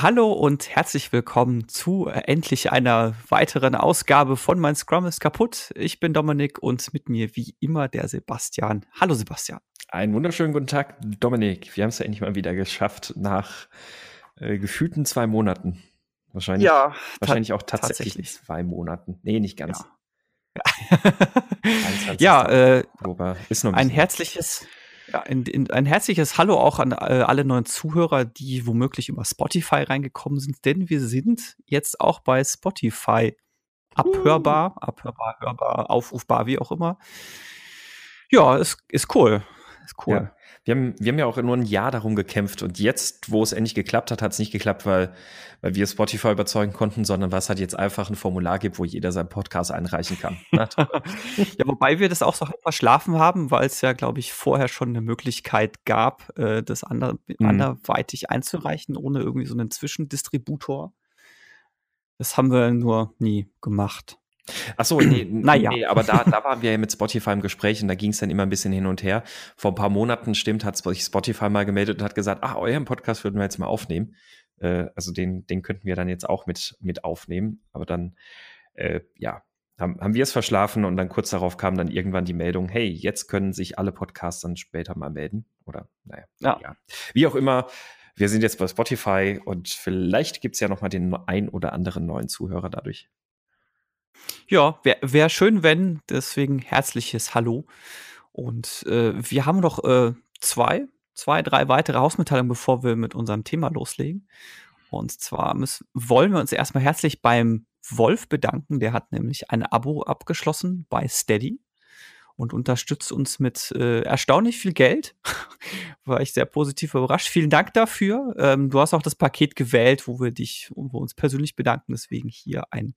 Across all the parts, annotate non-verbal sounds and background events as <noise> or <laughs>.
Hallo und herzlich willkommen zu äh, endlich einer weiteren Ausgabe von Mein Scrum ist kaputt. Ich bin Dominik und mit mir wie immer der Sebastian. Hallo Sebastian. Einen wunderschönen guten Tag, Dominik. Wir haben es ja endlich mal wieder geschafft nach äh, gefühlten zwei Monaten. Wahrscheinlich, ja, wahrscheinlich auch tatsächlich, tatsächlich, zwei Monaten. Nee, nicht ganz. Ja, <laughs> ja äh, ist noch ein, ein herzliches ja, in, in, ein herzliches Hallo auch an äh, alle neuen Zuhörer, die womöglich über Spotify reingekommen sind, denn wir sind jetzt auch bei Spotify abhörbar, abhörbar, hörbar, aufrufbar, wie auch immer. Ja, ist, ist cool. Ist cool. Ja. Wir haben, wir haben ja auch nur ein Jahr darum gekämpft und jetzt, wo es endlich geklappt hat, hat es nicht geklappt, weil, weil wir Spotify überzeugen konnten, sondern weil es halt jetzt einfach ein Formular gibt, wo jeder seinen Podcast einreichen kann. <laughs> ja, wobei wir das auch so verschlafen haben, weil es ja, glaube ich, vorher schon eine Möglichkeit gab, äh, das ander mhm. anderweitig einzureichen, ohne irgendwie so einen Zwischendistributor. Das haben wir nur nie gemacht. Ach so, nee, naja. nee, aber da, da waren wir ja mit Spotify im Gespräch und da ging es dann immer ein bisschen hin und her. Vor ein paar Monaten, stimmt, hat sich Spotify mal gemeldet und hat gesagt, ach, euren Podcast würden wir jetzt mal aufnehmen. Äh, also den, den könnten wir dann jetzt auch mit, mit aufnehmen. Aber dann, äh, ja, haben, haben wir es verschlafen und dann kurz darauf kam dann irgendwann die Meldung, hey, jetzt können sich alle Podcasts dann später mal melden. Oder, naja, ja. ja. Wie auch immer, wir sind jetzt bei Spotify und vielleicht gibt es ja noch mal den ein oder anderen neuen Zuhörer dadurch. Ja, wäre wär schön, wenn. Deswegen herzliches Hallo. Und äh, wir haben noch äh, zwei, zwei, drei weitere Hausmitteilungen, bevor wir mit unserem Thema loslegen. Und zwar müssen, wollen wir uns erstmal herzlich beim Wolf bedanken. Der hat nämlich ein Abo abgeschlossen bei Steady und unterstützt uns mit äh, erstaunlich viel Geld. <laughs> War ich sehr positiv überrascht. Vielen Dank dafür. Ähm, du hast auch das Paket gewählt, wo wir dich, wo wir uns persönlich bedanken. Deswegen hier ein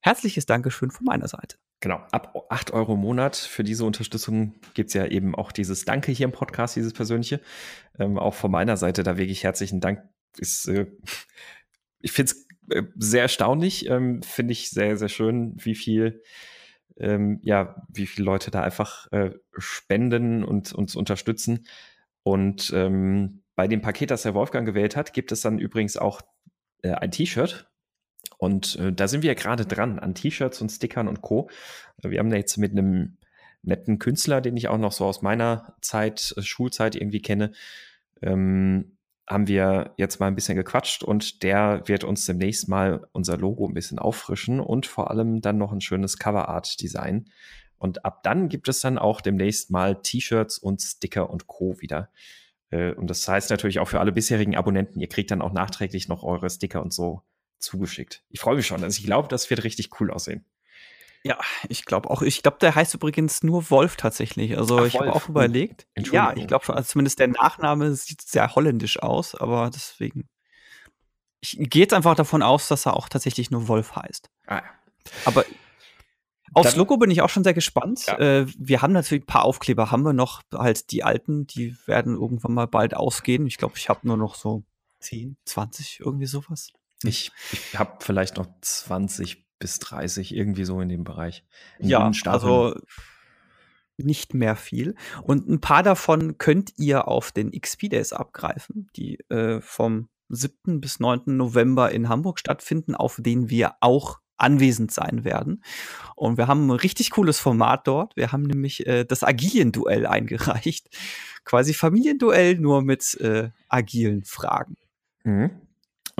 herzliches Dankeschön von meiner Seite. Genau, ab 8 Euro im Monat für diese Unterstützung gibt es ja eben auch dieses Danke hier im Podcast, dieses persönliche. Ähm, auch von meiner Seite da wirklich herzlichen Dank. Ist, äh, <laughs> ich finde es äh, sehr erstaunlich, ähm, finde ich sehr, sehr schön, wie viel, ähm, ja, wie viele Leute da einfach äh, spenden und uns unterstützen. Und ähm, bei dem Paket, das der Wolfgang gewählt hat, gibt es dann übrigens auch äh, ein T-Shirt und äh, da sind wir ja gerade dran an T-Shirts und Stickern und Co. Wir haben da jetzt mit einem netten Künstler, den ich auch noch so aus meiner Zeit, äh, Schulzeit irgendwie kenne, ähm, haben wir jetzt mal ein bisschen gequatscht und der wird uns demnächst mal unser Logo ein bisschen auffrischen und vor allem dann noch ein schönes Coverart-Design. Und ab dann gibt es dann auch demnächst mal T-Shirts und Sticker und Co. wieder. Äh, und das heißt natürlich auch für alle bisherigen Abonnenten, ihr kriegt dann auch nachträglich noch eure Sticker und so zugeschickt. Ich freue mich schon. Also ich glaube, das wird richtig cool aussehen. Ja, ich glaube auch. Ich glaube, der heißt übrigens nur Wolf tatsächlich. Also Ach, ich habe auch überlegt. Ja, ich glaube schon. Also zumindest der Nachname sieht sehr holländisch aus, aber deswegen. Ich gehe jetzt einfach davon aus, dass er auch tatsächlich nur Wolf heißt. Ah. Aber Aufs Logo bin ich auch schon sehr gespannt. Ja. Äh, wir haben natürlich ein paar Aufkleber, haben wir noch halt die alten, die werden irgendwann mal bald ausgehen. Ich glaube, ich habe nur noch so 10, 20, irgendwie sowas. Ich, ich habe vielleicht noch 20 bis 30, irgendwie so in dem Bereich. In ja, also nicht mehr viel. Und ein paar davon könnt ihr auf den XP Days abgreifen, die äh, vom 7. bis 9. November in Hamburg stattfinden, auf denen wir auch anwesend sein werden. Und wir haben ein richtig cooles Format dort. Wir haben nämlich äh, das Agilien-Duell eingereicht. Quasi Familienduell, nur mit äh, agilen Fragen. Mhm.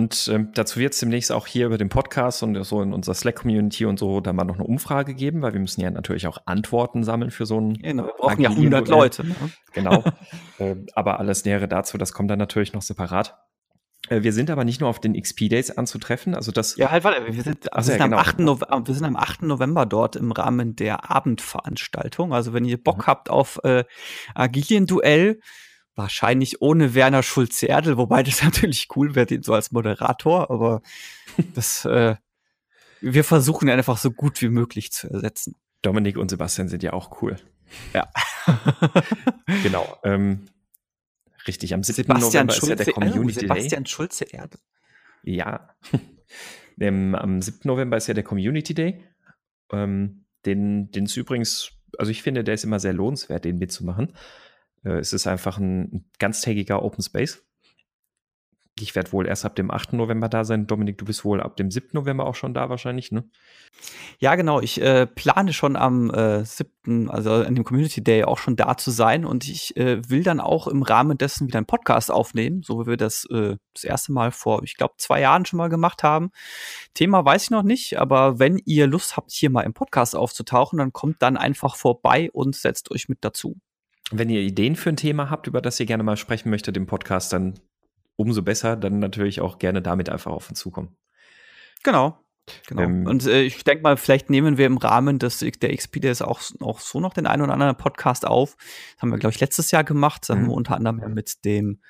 Und ähm, dazu wird es demnächst auch hier über den Podcast und so in unserer Slack-Community und so da mal noch eine Umfrage geben, weil wir müssen ja natürlich auch Antworten sammeln für so einen. Genau, wir brauchen ja 100 Leute. Ne? Genau. <laughs> äh, aber alles Nähere dazu, das kommt dann natürlich noch separat. Äh, wir sind aber nicht nur auf den XP-Days anzutreffen, also das. Ja, halt, warte, wir sind, wir, sind ja, genau. am 8. November, wir sind am 8. November dort im Rahmen der Abendveranstaltung. Also wenn ihr Bock mhm. habt auf äh, Agilien-Duell, Wahrscheinlich ohne Werner Schulze-Erdel, wobei das <laughs> natürlich cool wäre, den so als Moderator, aber <laughs> das, äh, wir versuchen einfach so gut wie möglich zu ersetzen. Dominik und Sebastian sind ja auch cool. Ja. <laughs> genau. Ähm, richtig, am 7. Sebastian November Schulze, ist ja der Community oh, Sebastian Schulze-Erdel. Ja. ähm, am 7. November ist ja der Community Day. Ähm, den, den ist übrigens, also ich finde, der ist immer sehr lohnenswert, den mitzumachen. Äh, es ist einfach ein ganztägiger Open Space. ich werde wohl erst ab dem 8. November da sein. Dominik, du bist wohl ab dem 7. November auch schon da wahrscheinlich, ne? Ja, genau. Ich äh, plane schon am äh, 7., also an dem Community Day auch schon da zu sein und ich äh, will dann auch im Rahmen dessen wieder einen Podcast aufnehmen, so wie wir das äh, das erste Mal vor, ich glaube, zwei Jahren schon mal gemacht haben. Thema weiß ich noch nicht, aber wenn ihr Lust habt, hier mal im Podcast aufzutauchen, dann kommt dann einfach vorbei und setzt euch mit dazu. Wenn ihr Ideen für ein Thema habt, über das ihr gerne mal sprechen möchtet im Podcast, dann umso besser, dann natürlich auch gerne damit einfach auf uns zukommen. Genau. Genau. Ähm, und äh, ich denke mal, vielleicht nehmen wir im Rahmen des der XP-Days auch, auch so noch den einen oder anderen Podcast auf. Das haben wir, glaube ich, letztes Jahr gemacht. Da haben wir mhm. unter anderem mit dem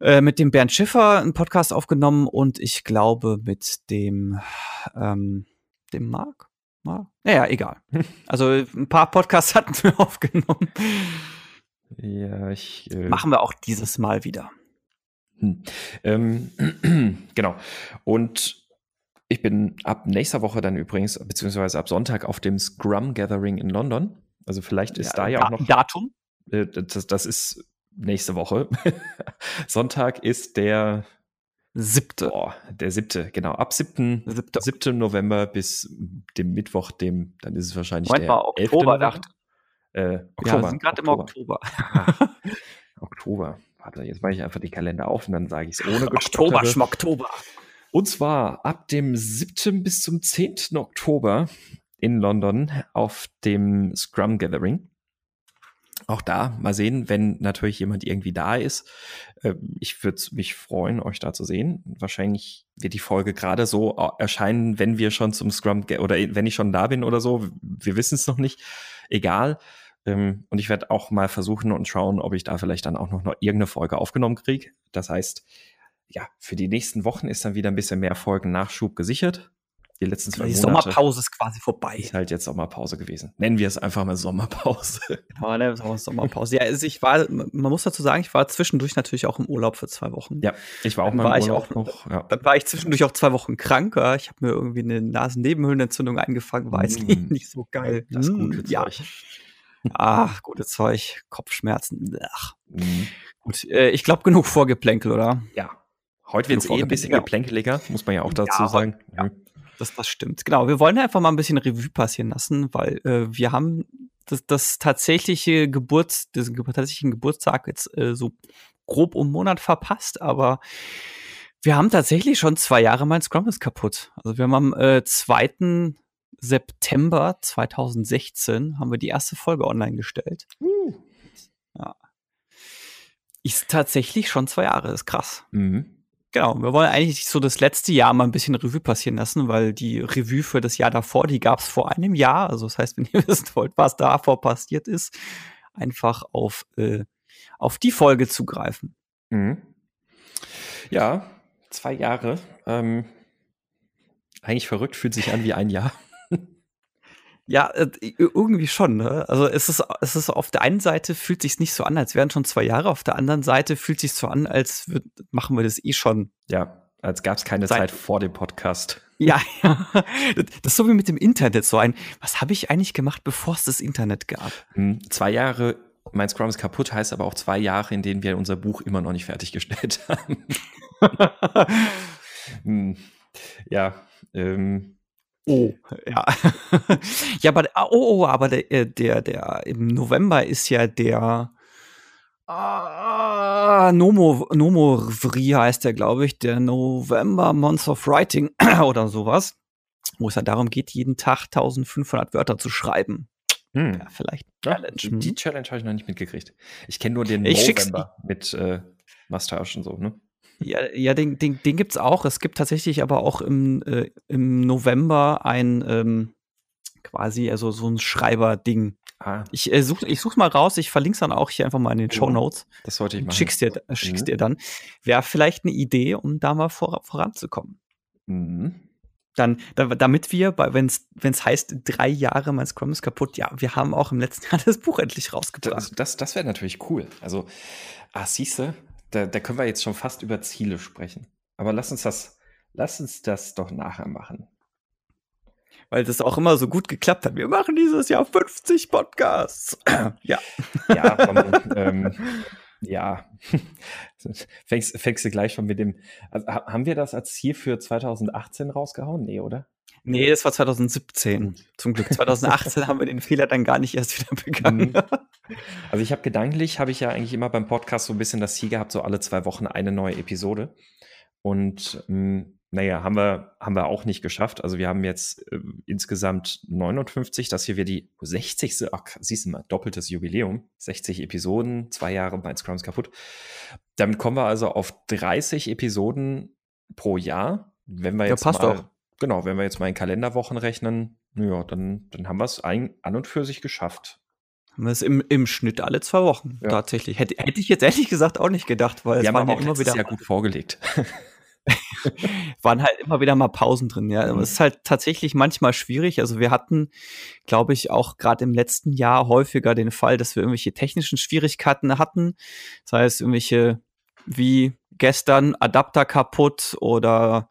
äh, mit dem Bernd Schiffer einen Podcast aufgenommen und ich glaube mit dem ähm, dem Marc. Naja, egal. <laughs> Also ein paar Podcasts hatten wir <laughs> aufgenommen. Ja, ich. Äh Machen wir auch dieses Mal wieder. Hm. Ähm, <clears throat> genau. Und ich bin ab nächster Woche dann übrigens, beziehungsweise ab Sonntag auf dem Scrum Gathering in London. Also vielleicht ist ja, da ja auch noch. Datum? Äh, das, das ist nächste Woche. <laughs> Sonntag ist der siebte. Boah, der siebte, genau. Ab 7. Siebte. 7. November bis dem Mittwoch, dem, dann ist es wahrscheinlich Moment der mal, Oktober, 11. Äh, Oktober. Ja, wir sind gerade im Oktober. <laughs> Oktober. Warte, jetzt mache ich einfach die Kalender auf und dann sage ich es ohne <laughs> Oktober, Schmocktober. Und zwar ab dem 7. bis zum 10. Oktober in London auf dem Scrum Gathering. Auch da mal sehen, wenn natürlich jemand irgendwie da ist. Ähm, ich würde mich freuen, euch da zu sehen. Wahrscheinlich wird die Folge gerade so erscheinen, wenn wir schon zum Scrum oder wenn ich schon da bin oder so. Wir wissen es noch nicht. Egal. Ähm, und ich werde auch mal versuchen und schauen, ob ich da vielleicht dann auch noch, noch irgendeine Folge aufgenommen kriege. Das heißt, ja, für die nächsten Wochen ist dann wieder ein bisschen mehr Folgen Nachschub gesichert. Die letzten zwei die Monate. Sommerpause ist quasi vorbei. Ist halt jetzt Sommerpause gewesen. Nennen wir es einfach mal Sommerpause. <laughs> Genau, nennen wir es Sommerpause. Ja, also ich war, man muss dazu sagen, ich war zwischendurch natürlich auch im Urlaub für zwei Wochen. Ja, ich war auch dann mal im Urlaub auch, noch. Ja. Dann war ich zwischendurch auch zwei Wochen krank. Ich habe mir irgendwie eine Nasennebenhöhlenentzündung eingefangen. War jetzt mm. <laughs> nicht so geil. Das ist gut. Ja. Ach, gutes Zeug, Kopfschmerzen. Ach. Mhm. Gut, äh, ich glaube genug Vorgeplänkel, oder? Ja. Heute wird es eh ein bisschen geplänkeliger, muss man ja auch dazu ja, sagen. Ja, das, das stimmt. Genau, wir wollen einfach mal ein bisschen Revue passieren lassen, weil äh, wir haben das, das tatsächliche Geburts, diesen tatsächlichen Geburtstag jetzt äh, so grob um Monat verpasst, aber wir haben tatsächlich schon zwei Jahre mein Scrum ist kaputt. Also wir haben am äh, 2. September 2016 haben wir die erste Folge online gestellt. Uh. Ja. Ist tatsächlich schon zwei Jahre, ist krass. Mhm. Genau, wir wollen eigentlich so das letzte Jahr mal ein bisschen Revue passieren lassen, weil die Revue für das Jahr davor, die gab es vor einem Jahr. Also das heißt, wenn ihr <laughs> wissen wollt, was davor passiert ist, einfach auf, äh, auf die Folge zugreifen. Mhm. Ja, zwei Jahre. Ähm, eigentlich verrückt, fühlt sich an wie ein Jahr. Ja, äh, irgendwie schon. Ne? Also es ist, es ist auf der einen Seite fühlt sich nicht so an, als wären schon zwei Jahre. Auf der anderen Seite fühlt sich so an, als würd, machen wir das eh schon. Ja, als gab es keine Zeit vor dem Podcast. <laughs> Ja, ja. Das ist so wie mit dem Internet. So ein, was habe ich eigentlich gemacht, bevor es das Internet gab? Hm, zwei Jahre, mein Scrum ist kaputt, heißt aber auch zwei Jahre, in denen wir unser Buch immer noch nicht fertiggestellt <laughs> haben. <laughs> hm, ja, ähm, Oh, ja. <laughs> ja, aber oh, oh, aber der, äh, der, der im November ist ja der ah, Nomo, Nomovri heißt der, glaube ich, der November Month of Writing <clears throat> oder sowas, wo es ja darum geht, jeden Tag 1500 Wörter zu schreiben. Hm. Ja, vielleicht Challenge. Ja, die Challenge habe ich noch nicht mitgekriegt. Ich kenne nur den ich November mit äh, Mustache und so, ne? Ja, ja den, den, den gibt es auch. Es gibt tatsächlich aber auch im, äh, im November ein ähm, quasi, also so ein Schreiber-Ding. Ah. Ich äh, suche ich such mal raus, ich verlinke es dann auch hier einfach mal in den oh, Show Notes. Das sollte ich machen. Schick's dir, schick's mhm. dir dann. Wäre vielleicht eine Idee, um da mal vor, voranzukommen. Mhm. Dann, da, damit wir, wenn es heißt, drei Jahre mein Scrum ist kaputt, ja, wir haben auch im letzten <laughs> Jahr das Buch endlich rausgebracht. Das, das, das wäre natürlich cool. Also, ah, siehste, da, da können wir jetzt schon fast über Ziele sprechen. Aber lass uns das, lass uns das doch nachher machen. Weil das auch immer so gut geklappt hat. Wir machen dieses Jahr 50 Podcasts. <clears throat> ja. Ja, man, <laughs> ähm, Ja, <laughs> fängst, fängst du gleich schon mit dem. Also, haben wir das als Ziel für 2018 rausgehauen? Nee, oder? Nee, das war 2017. Zum Glück. 2018 <laughs> haben wir den Fehler dann gar nicht erst wieder begangen. Mhm. Also ich habe gedanklich, habe ich ja eigentlich immer beim Podcast so ein bisschen das Ziel gehabt, so alle zwei Wochen eine neue Episode. Und ähm, naja, haben wir, haben wir auch nicht geschafft. Also wir haben jetzt äh, insgesamt 59, das hier wir die 60. Ach, siehst du mal, doppeltes Jubiläum. 60 Episoden, zwei Jahre bei Scrums kaputt. Damit kommen wir also auf 30 Episoden pro Jahr. Wenn wir jetzt ja, passt mal, doch. Genau, wenn wir jetzt mal in Kalenderwochen rechnen, ja, dann, dann haben wir es an und für sich geschafft. Haben wir es im, im Schnitt alle zwei Wochen ja. tatsächlich. Hätte, hätte ich jetzt ehrlich gesagt auch nicht gedacht, weil wir es waren ja immer wieder. Ja gut vorgelegt. <laughs> waren halt immer wieder mal Pausen drin, ja. Aber mhm. es ist halt tatsächlich manchmal schwierig. Also wir hatten, glaube ich, auch gerade im letzten Jahr häufiger den Fall, dass wir irgendwelche technischen Schwierigkeiten hatten. Das heißt, irgendwelche wie gestern Adapter kaputt oder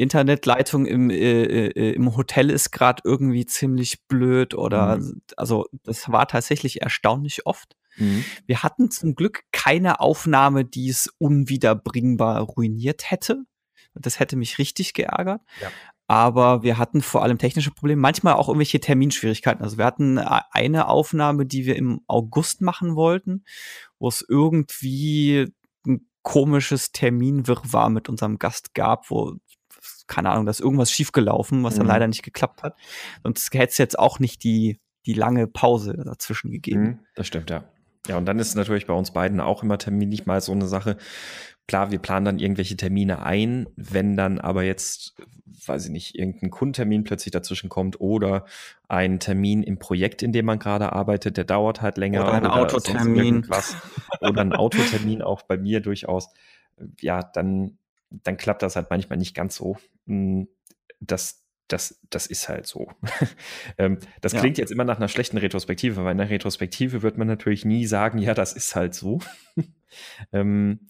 Internetleitung im, äh, äh, im Hotel ist gerade irgendwie ziemlich blöd oder mhm. also das war tatsächlich erstaunlich oft. Mhm. Wir hatten zum Glück keine Aufnahme, die es unwiederbringbar ruiniert hätte. Das hätte mich richtig geärgert. Ja. Aber wir hatten vor allem technische Probleme, manchmal auch irgendwelche Terminschwierigkeiten. Also wir hatten eine Aufnahme, die wir im August machen wollten, wo es irgendwie ein komisches Terminwirrwarr mit unserem Gast gab, wo keine Ahnung, da ist irgendwas schiefgelaufen, was mhm. dann leider nicht geklappt hat. Sonst hätte es jetzt auch nicht die, die lange Pause dazwischen gegeben. Mhm, das stimmt, ja. Ja, und dann ist natürlich bei uns beiden auch immer terminlich mal so eine Sache. Klar, wir planen dann irgendwelche Termine ein, wenn dann aber jetzt, weiß ich nicht, irgendein Kundentermin plötzlich dazwischen kommt oder ein Termin im Projekt, in dem man gerade arbeitet, der dauert halt länger. Oder ein oder Autotermin. Oder ein Autotermin auch bei mir durchaus. Ja, dann, dann klappt das halt manchmal nicht ganz so. Hm, das, das, das ist halt so. <laughs> ähm, das klingt ja. jetzt immer nach einer schlechten Retrospektive, weil in der Retrospektive wird man natürlich nie sagen, ja, das ist halt so. <laughs> ähm,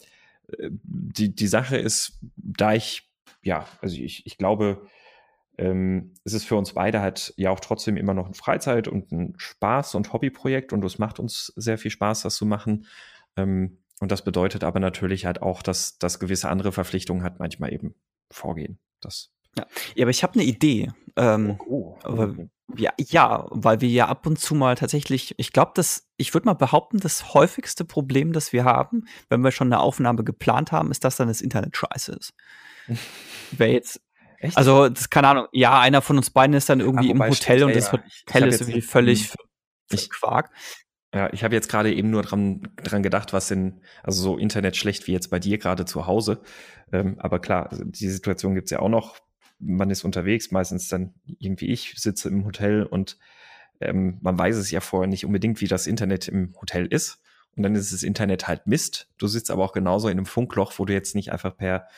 äh, die, die Sache ist, da ich, ja, also ich, ich glaube, ähm, es ist für uns beide halt ja auch trotzdem immer noch ein Freizeit und ein Spaß- und Hobbyprojekt und es macht uns sehr viel Spaß, das zu machen. Ähm, und das bedeutet aber natürlich halt auch, dass, dass gewisse andere Verpflichtungen halt manchmal eben vorgehen. Das ja. ja, aber ich habe eine Idee. Ähm, oh, oh. ja, ja, weil wir ja ab und zu mal tatsächlich, ich glaube, dass, ich würde mal behaupten, das häufigste Problem, das wir haben, wenn wir schon eine Aufnahme geplant haben, ist, dass dann das Internet scheiße ist. <laughs> Wer jetzt, Echt? also, das, keine Ahnung, ja, einer von uns beiden ist dann irgendwie ja, im Hotel und das Hotel ist irgendwie völlig ich, Quark. Ja, ich habe jetzt gerade eben nur dran, dran gedacht, was denn, also so Internet schlecht wie jetzt bei dir gerade zu Hause. Ähm, aber klar, also die Situation gibt's ja auch noch. Man ist unterwegs, meistens dann irgendwie ich sitze im Hotel und ähm, man weiß es ja vorher nicht unbedingt, wie das Internet im Hotel ist. Und dann ist das Internet halt Mist. Du sitzt aber auch genauso in einem Funkloch, wo du jetzt nicht einfach per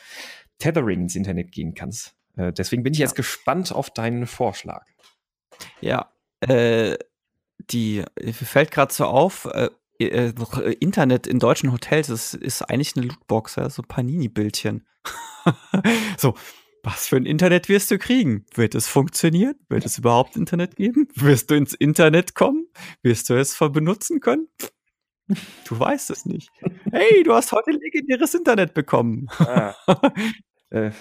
Tethering ins Internet gehen kannst. Äh, deswegen bin ich jetzt gespannt auf deinen Vorschlag. Ja, äh, die fällt gerade so auf, äh, äh, äh, Internet in deutschen Hotels ist, ist eigentlich eine Lootbox, ja, so Panini-Bildchen. <laughs> so, was für ein Internet wirst du kriegen? Wird es funktionieren? Wird es überhaupt Internet geben? Wirst du ins Internet kommen? Wirst du es benutzen können? Du weißt es nicht. Hey, du hast heute legendäres Internet bekommen. Ah. <laughs> Äh,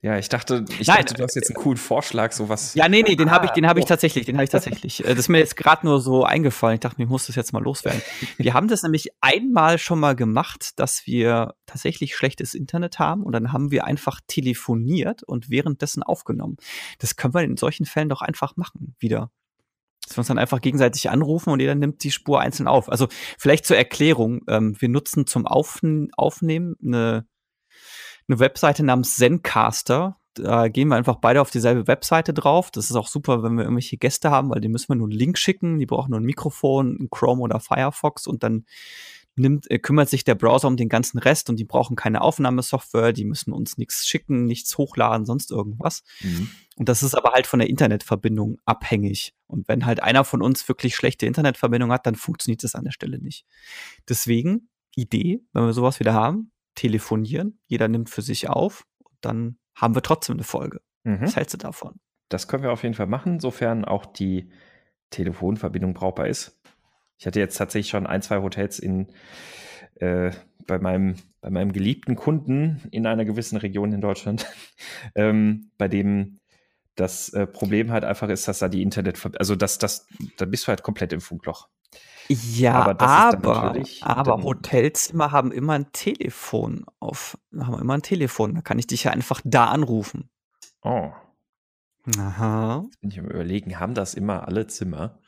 ja, ich dachte, ich Nein, dachte, du hast jetzt einen coolen Vorschlag, sowas. Ja, nee, nee, den habe ich, den habe ich tatsächlich, den habe ich tatsächlich. Äh, das ist mir jetzt gerade nur so eingefallen. Ich dachte, mir muss das jetzt mal loswerden. Wir haben das nämlich einmal schon mal gemacht, dass wir tatsächlich schlechtes Internet haben und dann haben wir einfach telefoniert und währenddessen aufgenommen. Das können wir in solchen Fällen doch einfach machen wieder. Dass wir uns dann einfach gegenseitig anrufen und jeder nimmt die Spur einzeln auf. Also vielleicht zur Erklärung, ähm, wir nutzen zum Aufn Aufnehmen eine eine Webseite namens Zencaster. Da gehen wir einfach beide auf dieselbe Webseite drauf. Das ist auch super, wenn wir irgendwelche Gäste haben, weil die müssen wir nur einen Link schicken. Die brauchen nur ein Mikrofon, ein Chrome oder Firefox und dann nimmt, äh, kümmert sich der Browser um den ganzen Rest und die brauchen keine Aufnahmesoftware, die müssen uns nichts schicken, nichts hochladen, sonst irgendwas. Mhm. Und das ist aber halt von der Internetverbindung abhängig. Und wenn halt einer von uns wirklich schlechte Internetverbindung hat, dann funktioniert das an der Stelle nicht. Deswegen, Idee, wenn wir sowas wieder haben, telefonieren, jeder nimmt für sich auf und dann haben wir trotzdem eine Folge. Mhm. Was hältst du davon? Das können wir auf jeden Fall machen, sofern auch die Telefonverbindung brauchbar ist. Ich hatte jetzt tatsächlich schon ein, zwei Hotels in, äh, bei meinem, bei meinem geliebten Kunden in einer gewissen Region in Deutschland, <laughs> ähm, bei dem das äh, Problem halt einfach ist, dass da die Internet, also das, das, da bist du halt komplett im Funkloch. Ja, aber, aber, aber Hotelzimmer haben immer ein Telefon auf, haben immer ein Telefon. Da kann ich dich ja einfach da anrufen. Oh. Aha. Jetzt bin ich am überlegen, haben das immer alle Zimmer?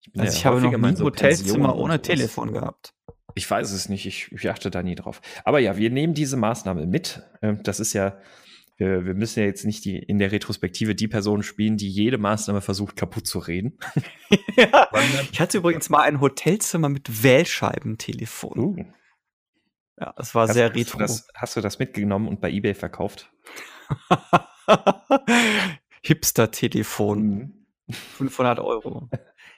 Ich, also ja ich habe noch nie ein so Hotelzimmer ohne Telefon gehabt. Ich weiß es nicht, ich, ich achte da nie drauf. Aber ja, wir nehmen diese Maßnahme mit. Ähm, das ist ja, wir, wir müssen ja jetzt nicht die, in der Retrospektive die Person spielen, die jede Maßnahme versucht, kaputt zu reden. <laughs> ja. Ich hatte übrigens mal ein Hotelzimmer mit Wählscheibentelefon. Uh. Ja, das war hast, sehr hast retro. Du das, hast du das mitgenommen und bei eBay verkauft? <laughs> Hipster-Telefon. Mhm. 500 Euro.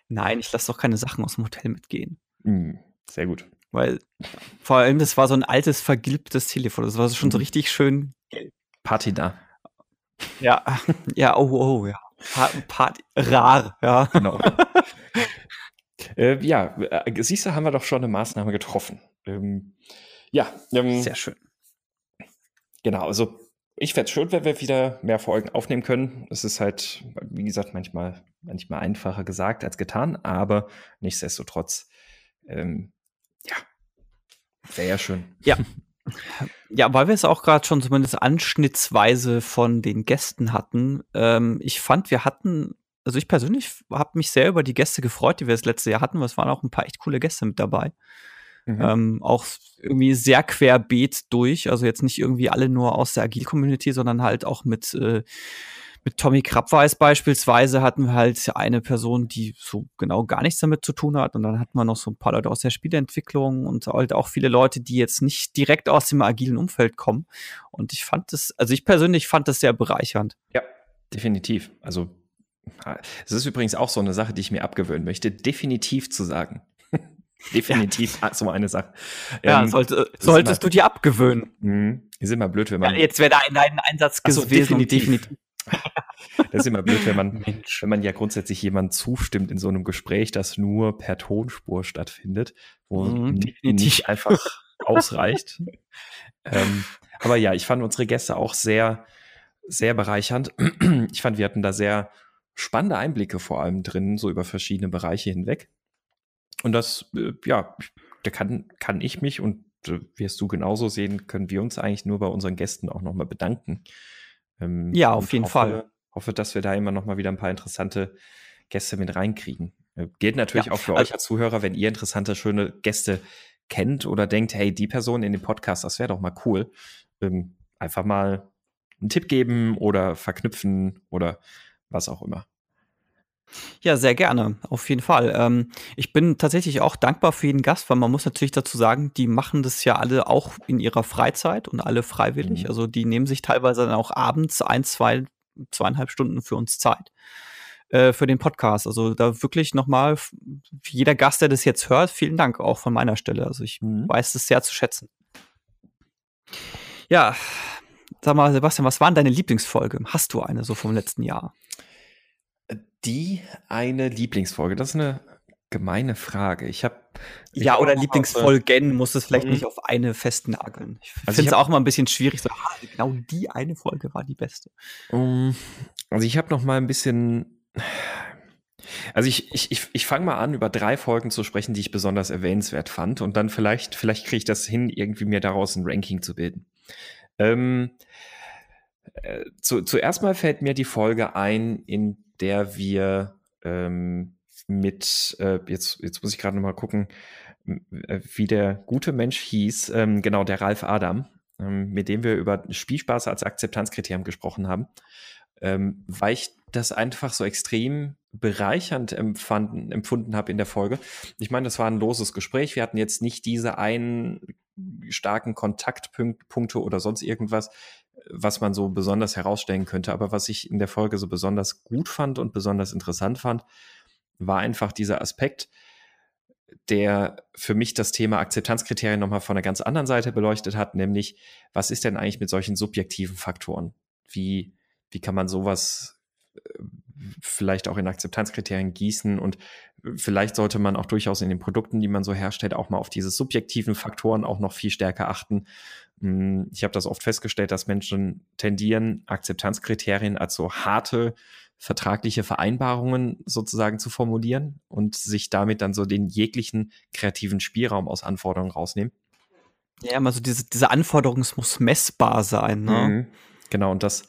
Nein, ich lasse doch keine Sachen aus dem Hotel mitgehen. Mhm. Sehr gut. Weil vor allem, das war so ein altes, vergilbtes Telefon. Das war schon so mhm. richtig schön gelb. Party da. Ja, ja, oh, oh, ja. Party, rar, ja. Genau. äh, ja, äh, siehst du, haben wir doch schon eine Maßnahme getroffen. Ähm, ja. Ähm, Sehr schön. Genau, also ich fände es schön, wenn wir wieder mehr Folgen aufnehmen können. Es ist halt, wie gesagt, manchmal, manchmal einfacher gesagt als getan, aber nichtsdestotrotz, ähm, ja, wäre ja schön. Ja. Ja, weil wir es auch gerade schon zumindest anschnittsweise von den Gästen hatten. Ähm, ich fand, wir hatten, also ich persönlich habe mich sehr über die Gäste gefreut, die wir das letzte Jahr hatten. Es waren auch ein paar echt coole Gäste mit dabei. Mhm. Ähm, auch irgendwie sehr querbeet durch. Also jetzt nicht irgendwie alle nur aus der Agile-Community, sondern halt auch mit, äh, mit Tommy Krabweis beispielsweise hatten wir halt eine Person, die so genau gar nichts damit zu tun hat. Und dann hatten wir noch so ein paar Leute aus der Spieleentwicklung und halt auch viele Leute, die jetzt nicht direkt aus dem agilen Umfeld kommen. Und ich fand das, also ich persönlich fand das sehr bereichernd. Ja, definitiv. Also es ist übrigens auch so eine Sache, die ich mir abgewöhnen möchte, definitiv zu sagen. <laughs> Definitiv ja. so eine Sache. Ja, ähm, sollte, solltest immer, du dir abgewöhnen. Mh, ist immer blöd, wenn man. Ja, jetzt wäre da ein, Einsatz gewesen. So, definitiv. definitiv. Das ist immer blöd, wenn man, wenn man ja grundsätzlich jemand zustimmt in so einem Gespräch, das nur per Tonspur stattfindet, wo mhm, nicht einfach <laughs> ausreicht. ähm, aber ja, ich fand unsere Gäste auch sehr, sehr bereichernd. Ich fand, wir hatten da sehr spannende Einblicke vor allem drin, so über verschiedene Bereiche hinweg. Und das, äh, ja, da kann, kann ich mich und äh, wirst du genauso sehen, können wir uns eigentlich nur bei unseren Gästen auch nochmal bedanken. Ähm, ja, auf jeden hoffe, Fall. Hoffe, dass wir da immer nochmal wieder ein paar interessante Gäste mit reinkriegen. Äh, gilt natürlich ja, auch für euch als Zuhörer, wenn ihr interessante, schöne Gäste kennt oder denkt, hey, die Person in dem Podcast, das wäre doch mal cool. Ähm, einfach mal einen Tipp geben oder verknüpfen oder was auch immer. Ja, sehr gerne, auf jeden Fall. Ähm, ich bin tatsächlich auch dankbar für jeden Gast, weil man muss natürlich dazu sagen, die machen das ja alle auch in ihrer Freizeit und alle freiwillig. Mhm. Also die nehmen sich teilweise dann auch abends ein, zwei, zweieinhalb Stunden für uns Zeit äh, für den Podcast. Also da wirklich nochmal jeder Gast, der das jetzt hört, vielen Dank auch von meiner Stelle. Also ich mhm. weiß das sehr zu schätzen. Ja, sag mal, Sebastian, was war denn deine Lieblingsfolge? Hast du eine so vom letzten Jahr? Die eine Lieblingsfolge? Das ist eine gemeine Frage. Ich habe ja oder Lieblingsfolgen muss es vielleicht mhm. nicht auf eine festnageln. Ich also finde es auch mal ein bisschen schwierig. So, ah, genau die eine Folge war die beste. Also ich habe noch mal ein bisschen. Also ich, ich, ich, ich fange mal an, über drei Folgen zu sprechen, die ich besonders erwähnenswert fand. Und dann vielleicht, vielleicht kriege ich das hin, irgendwie mir daraus ein Ranking zu bilden. Ähm, äh, zu, zuerst mal fällt mir die Folge ein, in der wir ähm, mit, äh, jetzt, jetzt muss ich gerade noch mal gucken, äh, wie der gute Mensch hieß, ähm, genau, der Ralf Adam, ähm, mit dem wir über Spielspaß als Akzeptanzkriterium gesprochen haben, ähm, weil ich das einfach so extrem bereichernd empfanden, empfunden habe in der Folge. Ich meine, das war ein loses Gespräch. Wir hatten jetzt nicht diese einen starken Kontaktpunkte oder sonst irgendwas was man so besonders herausstellen könnte. Aber was ich in der Folge so besonders gut fand und besonders interessant fand, war einfach dieser Aspekt, der für mich das Thema Akzeptanzkriterien nochmal von einer ganz anderen Seite beleuchtet hat, nämlich was ist denn eigentlich mit solchen subjektiven Faktoren? Wie, wie kann man sowas äh, vielleicht auch in Akzeptanzkriterien gießen und vielleicht sollte man auch durchaus in den Produkten, die man so herstellt, auch mal auf diese subjektiven Faktoren auch noch viel stärker achten. Hm, ich habe das oft festgestellt, dass Menschen tendieren, Akzeptanzkriterien als so harte vertragliche Vereinbarungen sozusagen zu formulieren und sich damit dann so den jeglichen kreativen Spielraum aus Anforderungen rausnehmen. Ja, also diese, diese Anforderung muss messbar sein, ne? Mhm. Genau, und das,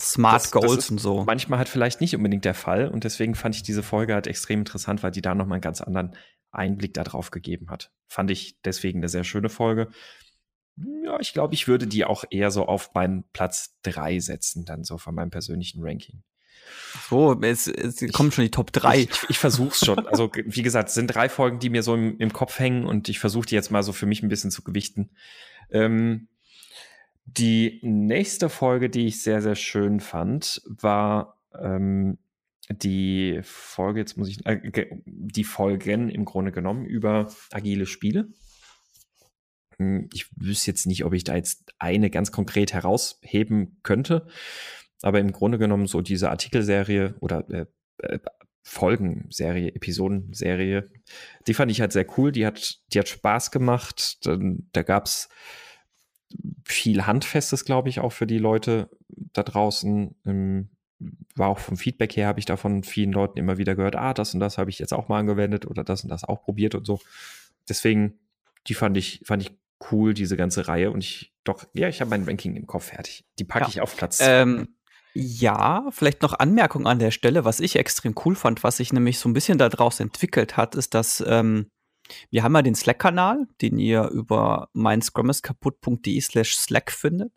Smart das, Goals das und so. Manchmal halt vielleicht nicht unbedingt der Fall und deswegen fand ich diese Folge halt extrem interessant, weil die da nochmal einen ganz anderen Einblick darauf gegeben hat. Fand ich deswegen eine sehr schöne Folge. Ja, ich glaube, ich würde die auch eher so auf meinen Platz drei setzen, dann so von meinem persönlichen Ranking. So, es, es kommen schon die Top 3. Ich, ich, ich versuch's schon. Also, <laughs> wie gesagt, es sind drei Folgen, die mir so im, im Kopf hängen und ich versuche die jetzt mal so für mich ein bisschen zu gewichten. Ähm, die nächste Folge, die ich sehr, sehr schön fand, war ähm, die Folge, jetzt muss ich, äh, die Folgen im Grunde genommen über agile Spiele. Hm, ich wüsste jetzt nicht, ob ich da jetzt eine ganz konkret herausheben könnte, aber im Grunde genommen so diese Artikelserie oder äh, äh, Folgenserie, Episodenserie, die fand ich halt sehr cool. Die hat, die hat Spaß gemacht. Dann, da gab's viel Handfestes, glaube ich, auch für die Leute da draußen. Ähm, war auch vom Feedback her, habe ich da von vielen Leuten immer wieder gehört, ah, das und das habe ich jetzt auch mal angewendet oder das und das auch probiert und so. Deswegen, die fand ich, fand ich cool, diese ganze Reihe. Und ich, doch, ja, ich habe mein Ranking im Kopf fertig. Die packe ja. ich auf Platz. Ähm, ja, vielleicht noch Anmerkung an der Stelle, was ich extrem cool fand, was sich nämlich so ein bisschen daraus entwickelt hat, ist, dass ähm, wir haben ja den Slack-Kanal, den ihr über meinscrumiskaputt.de slash Slack findet.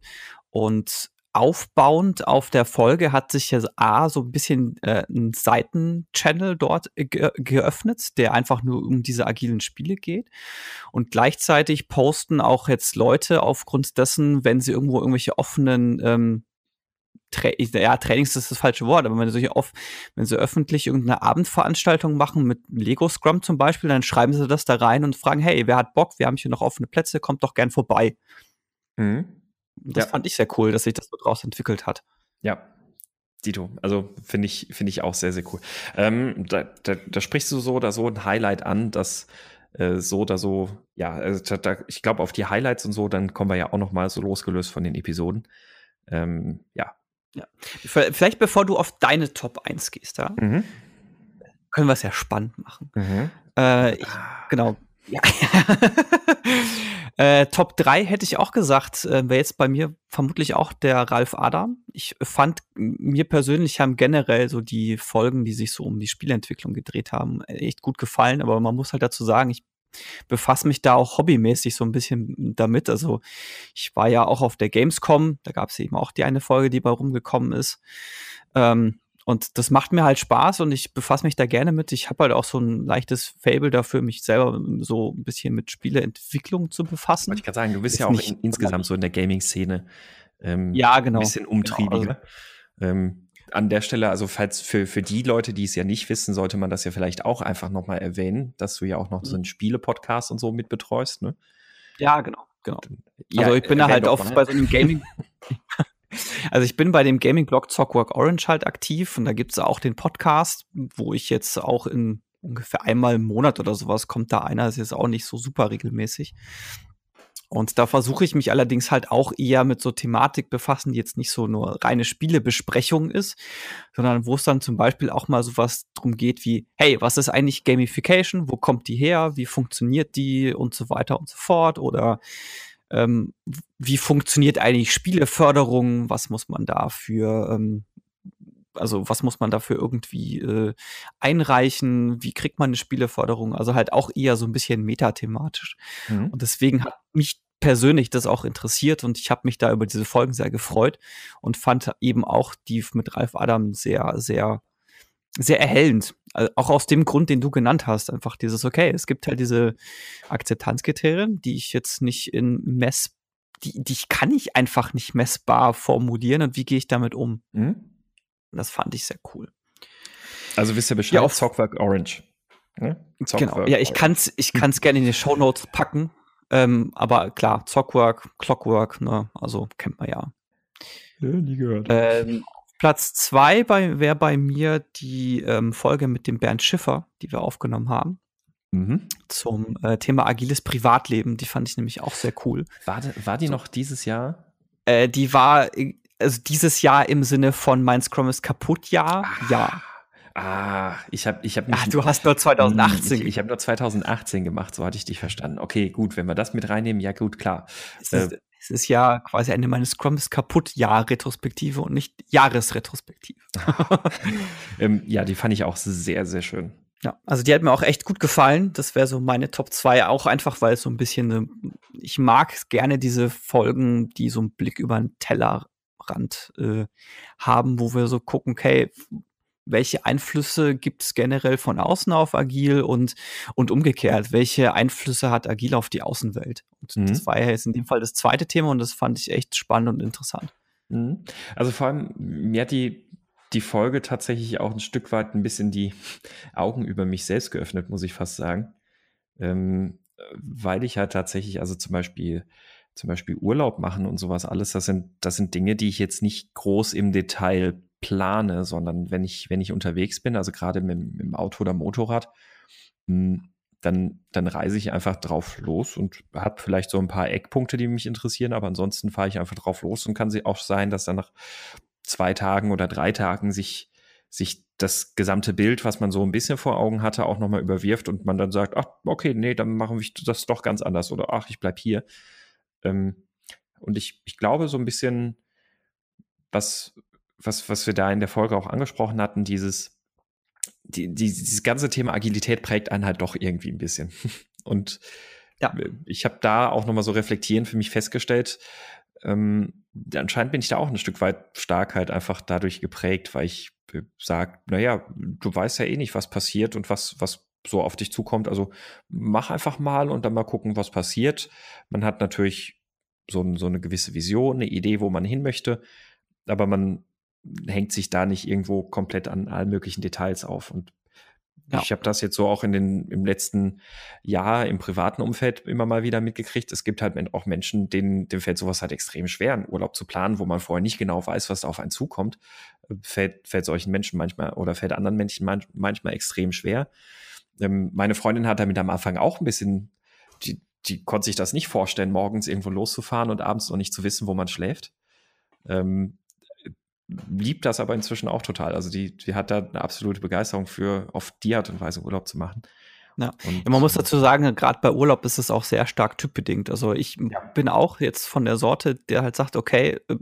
Und aufbauend auf der Folge hat sich ja A so ein bisschen äh, ein Seitenchannel dort ge geöffnet, der einfach nur um diese agilen Spiele geht. Und gleichzeitig posten auch jetzt Leute aufgrund dessen, wenn sie irgendwo irgendwelche offenen ähm, Tra ja, Trainings ist das falsche Wort, aber wenn sie oft, wenn sie öffentlich irgendeine Abendveranstaltung machen mit Lego Scrum zum Beispiel, dann schreiben sie das da rein und fragen, hey, wer hat Bock? Wir haben hier noch offene Plätze, kommt doch gern vorbei. Mhm. Das ja. fand ich sehr cool, dass sich das so draus entwickelt hat. Ja, Dito, also finde ich, finde ich auch sehr, sehr cool. Ähm, da, da, da, sprichst du so oder so ein Highlight an, dass äh, so oder so, ja, also da, ich glaube auf die Highlights und so, dann kommen wir ja auch noch mal so losgelöst von den Episoden. Ähm, ja, ja. Vielleicht bevor du auf deine Top 1 gehst, ja? Mhm. Können wir es ja spannend machen. Mhm. Äh, ich, genau. Ja. <laughs> äh, Top 3 hätte ich auch gesagt, äh, wäre jetzt bei mir vermutlich auch der Ralf Adam. Ich fand, mir persönlich haben generell so die Folgen, die sich so um die Spielentwicklung gedreht haben, echt gut gefallen. Aber man muss halt dazu sagen, ich befasse mich da auch hobbymäßig so ein bisschen damit. Also ich war ja auch auf der Gamescom, da gab es eben auch die eine Folge, die bei rumgekommen ist. Ähm, und das macht mir halt Spaß und ich befasse mich da gerne mit. Ich habe halt auch so ein leichtes Fable dafür, mich selber so ein bisschen mit Spieleentwicklung zu befassen. Wollte ich gerade sagen, du bist Jetzt ja auch in, insgesamt so in der Gaming-Szene ähm, ja, genau. ein bisschen umtriebiger. Genau, also, ähm, an der Stelle, also falls für, für die Leute, die es ja nicht wissen, sollte man das ja vielleicht auch einfach nochmal erwähnen, dass du ja auch noch mhm. so einen Spiele-Podcast und so mit betreust, ne? Ja, genau, genau. Ja, also ich bin da halt oft bei so einem Gaming. <laughs> also ich bin bei dem Gaming-Blog Zockwork Orange halt aktiv und da gibt es auch den Podcast, wo ich jetzt auch in ungefähr einmal im Monat oder sowas kommt da einer, ist jetzt auch nicht so super regelmäßig. Und da versuche ich mich allerdings halt auch eher mit so Thematik befassen, die jetzt nicht so nur reine Spielebesprechung ist, sondern wo es dann zum Beispiel auch mal sowas drum geht wie, hey, was ist eigentlich Gamification? Wo kommt die her? Wie funktioniert die? Und so weiter und so fort. Oder ähm, wie funktioniert eigentlich Spieleförderung? Was muss man dafür ähm, also was muss man dafür irgendwie äh, einreichen? Wie kriegt man eine Spieleförderung? Also halt auch eher so ein bisschen metathematisch. Mhm. Und deswegen hat mich persönlich das auch interessiert und ich habe mich da über diese Folgen sehr gefreut und fand eben auch die mit Ralf Adam sehr, sehr, sehr erhellend. Also auch aus dem Grund, den du genannt hast. Einfach dieses, okay, es gibt halt diese Akzeptanzkriterien, die ich jetzt nicht in Mess, die, die kann ich einfach nicht messbar formulieren und wie gehe ich damit um? Mhm. Das fand ich sehr cool. Also wisst ihr Bescheid, ja, auf Zockwerk Orange. Ne? genau, ja, ich kann es ich kann's gerne in die Show Notes packen. Ähm, aber klar, Zockwork, Clockwork, ne, also kennt man ja. Ja, nie gehört. Ähm, Platz zwei bei, wäre bei mir die ähm, Folge mit dem Bernd Schiffer, die wir aufgenommen haben. Mhm. Zum äh, Thema agiles Privatleben. Die fand ich nämlich auch sehr cool. War, war die so. noch dieses Jahr? Äh, die war also dieses Jahr im Sinne von mein Scrum ist kaputt, ja, ah. ja. Ah, ich habe ich hab Ach, du hast nur 2018. Ich, ich habe nur 2018 gemacht, so hatte ich dich verstanden. Okay, gut, wenn wir das mit reinnehmen, ja gut, klar. Es ist, äh, es ist ja quasi eine meines Scrums kaputt Jahr Retrospektive und nicht Jahresretrospektive. <laughs> ähm, ja, die fand ich auch sehr sehr schön. Ja, also die hat mir auch echt gut gefallen. Das wäre so meine Top 2, auch einfach, weil es so ein bisschen, ich mag gerne diese Folgen, die so einen Blick über den Tellerrand äh, haben, wo wir so gucken, okay, welche Einflüsse gibt es generell von außen auf Agil und, und umgekehrt, welche Einflüsse hat Agil auf die Außenwelt? Und mhm. das war ja jetzt in dem Fall das zweite Thema und das fand ich echt spannend und interessant. Mhm. Also vor allem, mir hat die, die Folge tatsächlich auch ein Stück weit ein bisschen die Augen über mich selbst geöffnet, muss ich fast sagen. Ähm, weil ich halt tatsächlich, also zum Beispiel, zum Beispiel Urlaub machen und sowas alles, das sind, das sind Dinge, die ich jetzt nicht groß im Detail plane, sondern wenn ich, wenn ich unterwegs bin, also gerade mit, dem Auto oder Motorrad, hm, dann, dann reise ich einfach drauf los und habe vielleicht so ein paar Eckpunkte, die mich interessieren, aber ansonsten fahre ich einfach drauf los und kann sie auch sein, dass dann nach zwei Tagen oder drei Tagen sich, sich das gesamte Bild, was man so ein bisschen vor Augen hatte, auch nochmal überwirft und man dann sagt, ach, okay, nee, dann machen wir das doch ganz anders oder ach, ich bleib hier. Ähm, und ich, ich glaube, so ein bisschen, was, was, was wir da in der Folge auch angesprochen hatten, dieses, die, die, dieses ganze Thema Agilität prägt einen halt doch irgendwie ein bisschen. <laughs> Und ja. ich habe da auch nochmal so reflektierend für mich festgestellt, ähm, anscheinend bin ich da auch ein Stück weit stark halt einfach dadurch geprägt, weil ich äh, sage, naja, du weißt ja eh nicht, was passiert und was, was so auf dich zukommt. Also mach einfach mal und dann mal gucken, was passiert. Man hat natürlich so, so eine gewisse Vision, eine Idee, wo man hin möchte, aber man hängt sich da nicht irgendwo komplett an allen möglichen Details auf. Und ja. ich habe das jetzt so auch in den, im letzten Jahr im privaten Umfeld immer mal wieder mitgekriegt. Es gibt halt auch Menschen, denen, denen fällt sowas halt extrem schwer, einen Urlaub zu planen, wo man vorher nicht genau weiß, was da auf einen zukommt. Fällt, fällt solchen Menschen manchmal oder fällt anderen Menschen manchmal extrem schwer. Ähm, meine Freundin hat damit am Anfang auch ein bisschen, die, die konnte sich das nicht vorstellen, morgens irgendwo loszufahren und abends noch nicht zu wissen, wo man schläft. Ähm, liebt das aber inzwischen auch total. Also die, die hat da eine absolute Begeisterung für, auf die Art und Weise Urlaub zu machen. Ja. Und, ja, man muss dazu sagen, gerade bei Urlaub ist es auch sehr stark typbedingt. Also ich ja. bin auch jetzt von der Sorte, der halt sagt, okay, äh,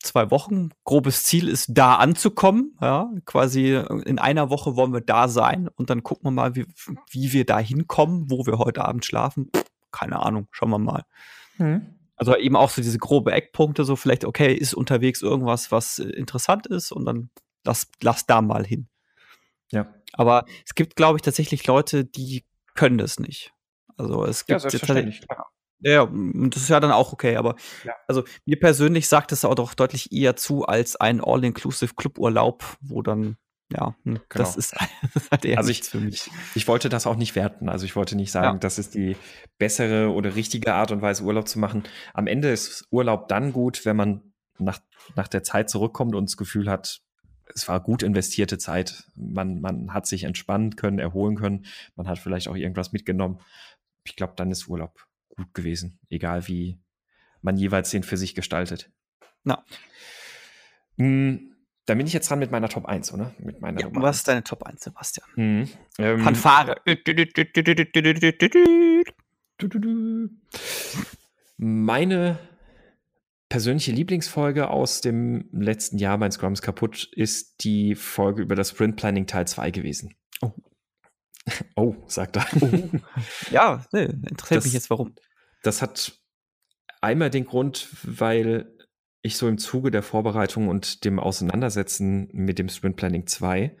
zwei Wochen, grobes Ziel ist da anzukommen, ja, quasi in einer Woche wollen wir da sein und dann gucken wir mal, wie, wie wir da hinkommen, wo wir heute Abend schlafen. Keine Ahnung, schauen wir mal. Mhm. Also eben auch so diese grobe Eckpunkte, so vielleicht, okay, ist unterwegs irgendwas, was äh, interessant ist und dann lass, lass da mal hin. Ja. Aber es gibt, glaube ich, tatsächlich Leute, die können das nicht. Also es gibt ja, selbstverständlich, klar. Ja, und das ist ja dann auch okay, aber ja. also mir persönlich sagt es auch doch deutlich eher zu als ein All-Inclusive Cluburlaub, wo dann ja, hm, genau. <laughs> das ist, hat eher also ich, für mich. Ich wollte das auch nicht werten. Also ich wollte nicht sagen, ja. das ist die bessere oder richtige Art und Weise, Urlaub zu machen. Am Ende ist Urlaub dann gut, wenn man nach, nach der Zeit zurückkommt und das Gefühl hat, es war gut investierte Zeit. Man, man hat sich entspannen können, erholen können. Man hat vielleicht auch irgendwas mitgenommen. Ich glaube, dann ist Urlaub gut gewesen, egal wie man jeweils den für sich gestaltet. Na. Hm, dann bin ich jetzt dran mit meiner Top 1, oder? Mit meiner ja, was ist deine Top 1, Sebastian? Mhm. Ähm, Fanfare. Meine persönliche Lieblingsfolge aus dem letzten Jahr, mein Scrum ist kaputt, ist die Folge über das Sprint Planning Teil 2 gewesen. Oh. <laughs> Oh, sagt er. Oh. ja, nee, interessiert das, mich jetzt warum. Das hat einmal den Grund, weil ich so im Zuge der Vorbereitung und dem Auseinandersetzen mit dem Sprint Planning 2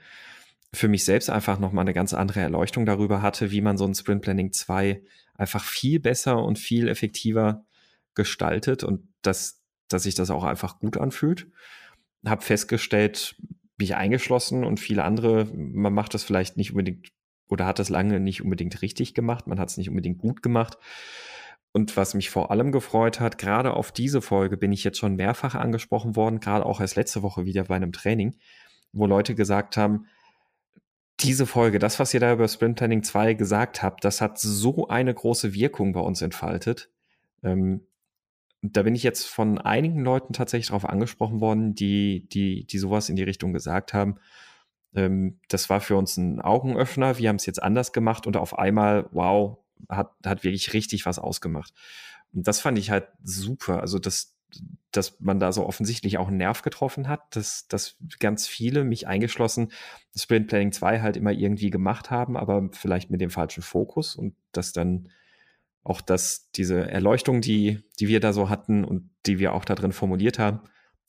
für mich selbst einfach nochmal eine ganz andere Erleuchtung darüber hatte, wie man so ein Sprint Planning 2 einfach viel besser und viel effektiver gestaltet und dass, dass sich das auch einfach gut anfühlt. Habe festgestellt, mich eingeschlossen und viele andere, man macht das vielleicht nicht unbedingt oder hat das lange nicht unbedingt richtig gemacht, man hat es nicht unbedingt gut gemacht. Und was mich vor allem gefreut hat, gerade auf diese Folge bin ich jetzt schon mehrfach angesprochen worden, gerade auch erst letzte Woche wieder bei einem Training, wo Leute gesagt haben, diese Folge, das, was ihr da über Sprint Planning 2 gesagt habt, das hat so eine große Wirkung bei uns entfaltet. Ähm, da bin ich jetzt von einigen Leuten tatsächlich darauf angesprochen worden, die, die, die sowas in die Richtung gesagt haben. Ähm, das war für uns ein Augenöffner. Wir haben es jetzt anders gemacht und auf einmal, wow, hat, hat wirklich richtig was ausgemacht. Und das fand ich halt super. Also, dass, dass man da so offensichtlich auch einen Nerv getroffen hat, dass, dass ganz viele, mich eingeschlossen, Sprint Planning 2 halt immer irgendwie gemacht haben, aber vielleicht mit dem falschen Fokus und dass dann auch, dass diese Erleuchtung, die, die wir da so hatten und die wir auch da drin formuliert haben,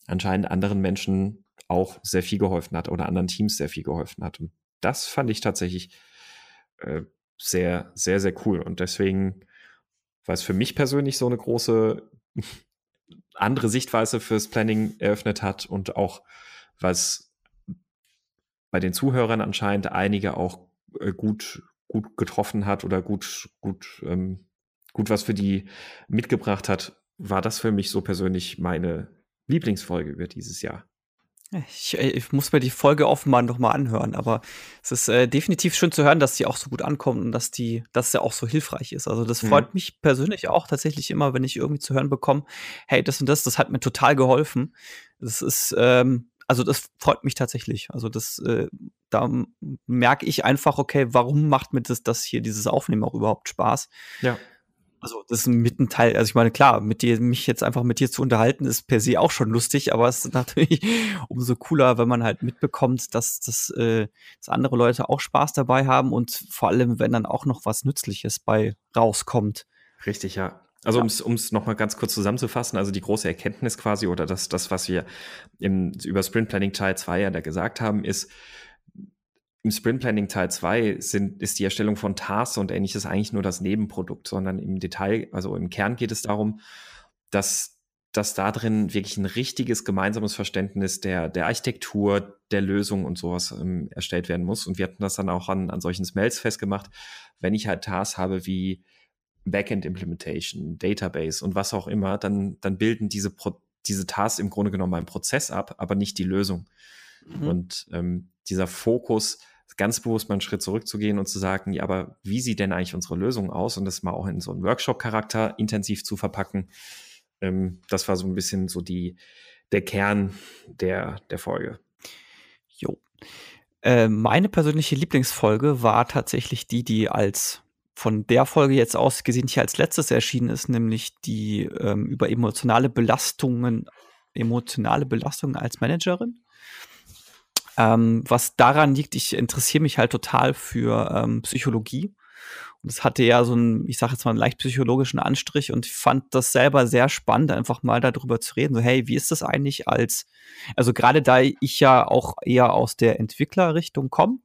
anscheinend anderen Menschen auch sehr viel geholfen hat oder anderen Teams sehr viel geholfen hat. Und das fand ich tatsächlich äh, sehr, sehr, sehr cool. Und deswegen, weil es für mich persönlich so eine große <laughs> andere Sichtweise fürs Planning eröffnet hat und auch, was bei den Zuhörern anscheinend einige auch äh, gut, gut getroffen hat oder gut, gut, ähm, gut was für die mitgebracht hat, war das für mich so persönlich meine Lieblingsfolge über dieses Jahr. Ich, äh, ich, muss mir die Folge offenbar noch mal anhören, aber es ist äh, definitiv schön zu hören, dass die auch so gut ankommt und dass die, dass der auch so hilfreich ist. Also das freut mhm. mich persönlich auch tatsächlich immer, wenn ich irgendwie zu hören bekomme, hey, das und das, das hat mir total geholfen. Das ist, ähm, also das freut mich tatsächlich. Also das, äh, da merke ich einfach, okay, warum macht mir das, das hier, dieses Aufnehmen auch überhaupt Spaß? Ja. Also das ist mit ein Teil, also ich meine, klar, mit dir, mich jetzt einfach mit dir zu unterhalten, ist per se auch schon lustig, aber es ist <laughs> natürlich umso cooler, wenn man halt mitbekommt, dass, dass, äh, dass andere Leute auch Spaß dabei haben und vor allem, wenn dann auch noch was Nützliches bei rauskommt. Richtig, ja. Also ja. um es nochmal ganz kurz zusammenzufassen, also die große Erkenntnis quasi oder das, das was wir im, über Sprint Planning Teil 2 ja da gesagt haben, ist, im Sprint Planning Teil 2 sind, ist die Erstellung von Tasks und ähnliches eigentlich nur das Nebenprodukt, sondern im Detail, also im Kern geht es darum, dass, dass da drin wirklich ein richtiges gemeinsames Verständnis der, der Architektur, der Lösung und sowas ähm, erstellt werden muss. Und wir hatten das dann auch an, an solchen Smells festgemacht. Wenn ich halt Tasks habe wie Backend Implementation, Database und was auch immer, dann, dann bilden diese, Pro diese Tasks im Grunde genommen einen Prozess ab, aber nicht die Lösung. Mhm. Und ähm, dieser Fokus, ganz bewusst mal einen Schritt zurückzugehen und zu sagen, ja, aber wie sieht denn eigentlich unsere Lösung aus und das mal auch in so einen Workshop-Charakter intensiv zu verpacken, ähm, das war so ein bisschen so die, der Kern der, der Folge. Jo. Äh, meine persönliche Lieblingsfolge war tatsächlich die, die als von der Folge jetzt aus gesehen hier als letztes erschienen ist, nämlich die ähm, über emotionale Belastungen, emotionale Belastungen als Managerin. Ähm, was daran liegt, ich interessiere mich halt total für ähm, Psychologie. Und es hatte ja so einen, ich sage jetzt mal, einen leicht psychologischen Anstrich und ich fand das selber sehr spannend, einfach mal darüber zu reden. So, hey, wie ist das eigentlich als, also gerade da ich ja auch eher aus der Entwicklerrichtung komme,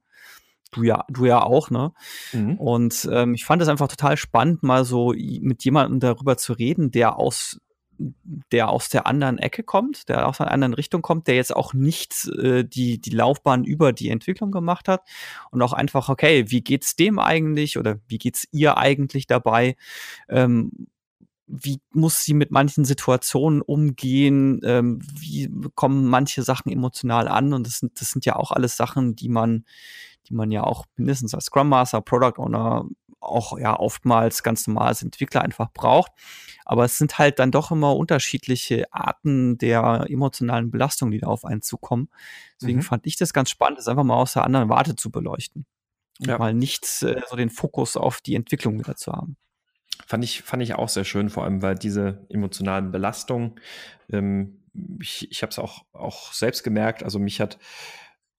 du ja, du ja auch, ne? Mhm. Und ähm, ich fand es einfach total spannend, mal so mit jemandem darüber zu reden, der aus der aus der anderen Ecke kommt, der aus einer anderen Richtung kommt, der jetzt auch nicht äh, die, die Laufbahn über die Entwicklung gemacht hat und auch einfach, okay, wie geht's dem eigentlich oder wie geht's ihr eigentlich dabei? Ähm, wie muss sie mit manchen Situationen umgehen? Ähm, wie kommen manche Sachen emotional an? Und das sind, das sind ja auch alles Sachen, die man, die man ja auch mindestens als Scrum Master, Product Owner auch ja oftmals ganz normal als Entwickler einfach braucht. Aber es sind halt dann doch immer unterschiedliche Arten der emotionalen Belastung, die da auf einen zukommen. Deswegen mhm. fand ich das ganz spannend, das einfach mal aus der anderen Warte zu beleuchten. Und ja. mal nicht äh, so den Fokus auf die Entwicklung wieder zu haben. Fand ich, fand ich auch sehr schön, vor allem, weil diese emotionalen Belastungen, ähm, ich, ich habe es auch, auch selbst gemerkt, also mich hat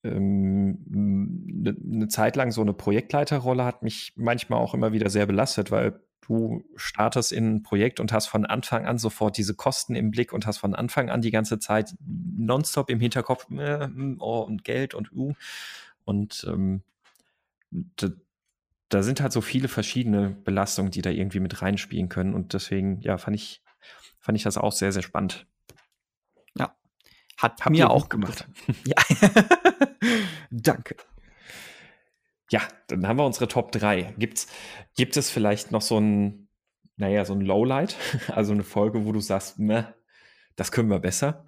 ähm, eine ne Zeit lang so eine Projektleiterrolle hat mich manchmal auch immer wieder sehr belastet, weil du startest in ein Projekt und hast von Anfang an sofort diese Kosten im Blick und hast von Anfang an die ganze Zeit nonstop im Hinterkopf äh, oh, und Geld und uh. Und ähm, da, da, sind halt so viele verschiedene Belastungen, die da irgendwie mit reinspielen können. Und deswegen, ja, fand ich, fand ich das auch sehr, sehr spannend. Ja. Hat Habt mir auch gemacht. Ja. <laughs> Danke. Ja, dann haben wir unsere Top 3. Gibt's, gibt es vielleicht noch so ein, naja, so ein Lowlight, <laughs> also eine Folge, wo du sagst, ne, das können wir besser?